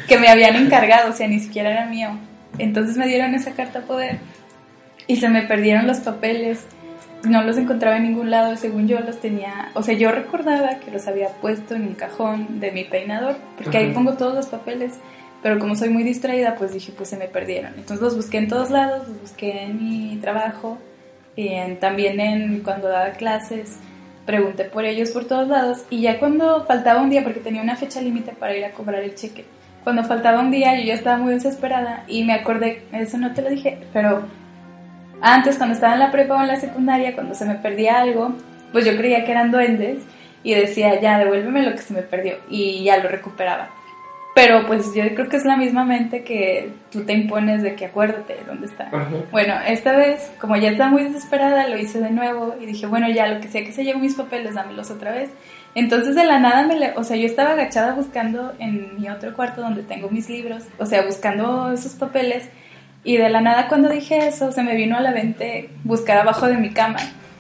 que me habían encargado, o sea, ni siquiera era mío. Entonces me dieron esa carta poder y se me perdieron los papeles. No los encontraba en ningún lado, según yo los tenía, o sea, yo recordaba que los había puesto en un cajón de mi peinador, porque ahí pongo todos los papeles, pero como soy muy distraída, pues dije, pues se me perdieron. Entonces los busqué en todos lados, los busqué en mi trabajo, y en- también en cuando daba clases, pregunté por ellos por todos lados, y ya cuando faltaba un día, porque tenía una fecha límite para ir a cobrar el cheque, cuando faltaba un día yo ya estaba muy desesperada y me acordé, eso no te lo dije, pero antes cuando estaba en la prepa o en la secundaria, cuando se me perdía algo, pues yo creía que eran duendes y decía, ya, devuélveme lo que se me perdió y ya lo recuperaba. Pero pues yo creo que es la misma mente que tú te impones de que acuérdate dónde está. Ajá. Bueno, esta vez, como ya estaba muy desesperada, lo hice de nuevo y dije, bueno, ya lo que sea que se lleven mis papeles, dámelos otra vez. Entonces de la nada me le, o sea, yo estaba agachada buscando en mi otro cuarto donde tengo mis libros, o sea, buscando esos papeles y de la nada cuando dije eso se me vino a la mente buscar abajo de mi cama.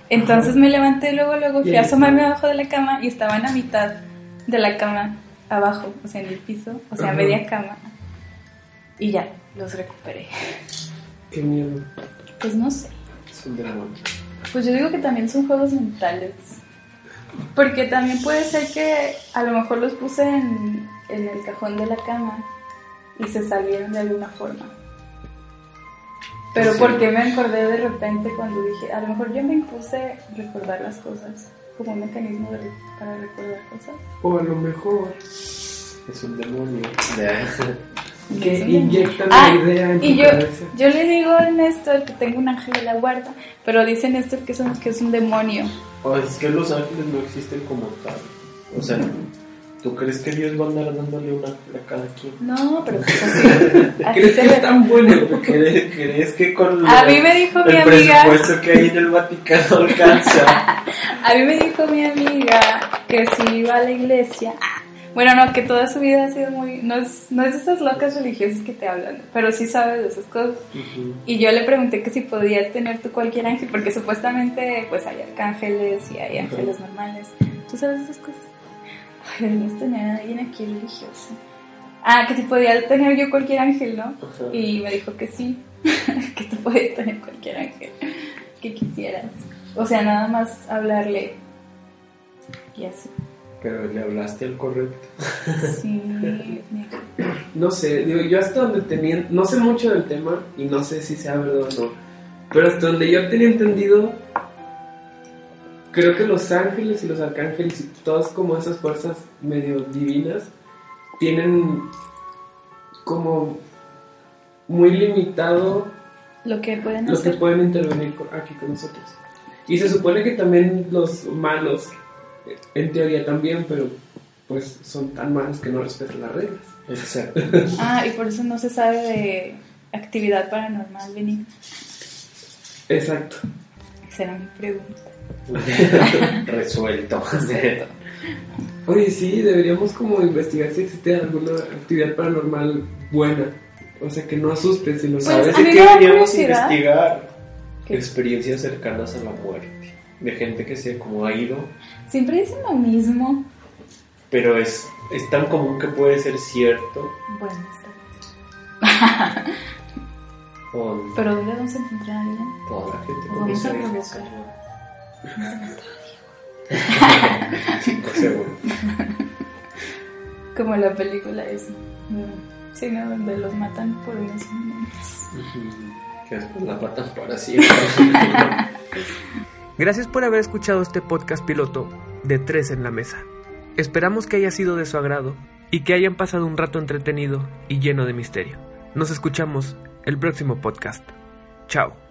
Entonces me levanté luego, luego fui a asomarme abajo de la cama y estaban a mitad de la cama abajo, o sea, en el piso, o sea, media cama. Y ya, los recuperé. Qué miedo. Pues no sé. Es un demonio. Pues yo digo que también son juegos mentales. Porque también puede ser que a lo mejor los puse en, en el cajón de la cama y se salieron de alguna forma. Pero Sí. porque me acordé de repente cuando dije, a lo mejor yo me impuse recordar las cosas como un mecanismo de- para recordar cosas. O a lo mejor Es un demonio. De- que Ah, la idea en tu Y yo, cabeza. yo le digo a Néstor que tengo un ángel de la guarda, pero dice Néstor que, son, que es un demonio. O es que los ángeles no existen como tal. O sea, ¿tú crees que Dios va a andar dándole una a cada quien? No, pero pues así. así ¿Crees que es tan bueno? ¿Crees, crees que con A mí me dijo mi el amiga. presupuesto que hay en el Vaticano alcanza? A mí me dijo mi amiga que si iba a la iglesia. ah, Bueno, no, que toda su vida ha sido muy. No es, no es de esas locas religiosas que te hablan, pero sí sabe de esas cosas. Y yo le pregunté que si podías tener tú cualquier ángel, porque supuestamente pues hay arcángeles y hay ángeles normales. ¿Tú sabes de esas cosas? Ay, deberías tener a alguien aquí religioso. Ah, que si podía tener yo cualquier ángel, ¿no? Ajá. Y me dijo que sí, que tú podías tener cualquier ángel que quisieras. O sea, nada más hablarle y así. Pero le hablaste al correcto. Sí, No sé, digo, yo hasta donde tenía, no sé mucho del tema y no sé si sea verdad o no, pero hasta donde yo tenía entendido, creo que los ángeles y los arcángeles y todas como esas fuerzas medio divinas tienen como muy limitado lo que pueden los que hacer. pueden intervenir aquí con nosotros. Y se supone que también los malos, en teoría también, pero pues son tan malos que no respetan las reglas. Exacto. Ah, y por eso no se sabe de actividad paranormal, Benny. Exacto. Será mi pregunta. Resuelto. Oye, sí, deberíamos como investigar si existe alguna actividad paranormal buena. O sea, que no asuste si lo Pues, sabes. que deberíamos investigar ¿Qué? experiencias cercanas a la muerte. De gente que se como ha ido, Siempre dicen lo mismo. pero es, es tan común que puede ser cierto. Bueno, está bien. Pero ¿dónde vamos a encontrar a alguien? toda la gente Vamos a provocar. Cinco segundos. Como la película esa. Sí, ¿no? Donde los matan por unos momentos. Que después la matan para siempre. Gracias por haber escuchado este podcast piloto de Tres en la Mesa. Esperamos que haya sido de su agrado y que hayan pasado un rato entretenido y lleno de misterio. Nos escuchamos el próximo podcast. Chao.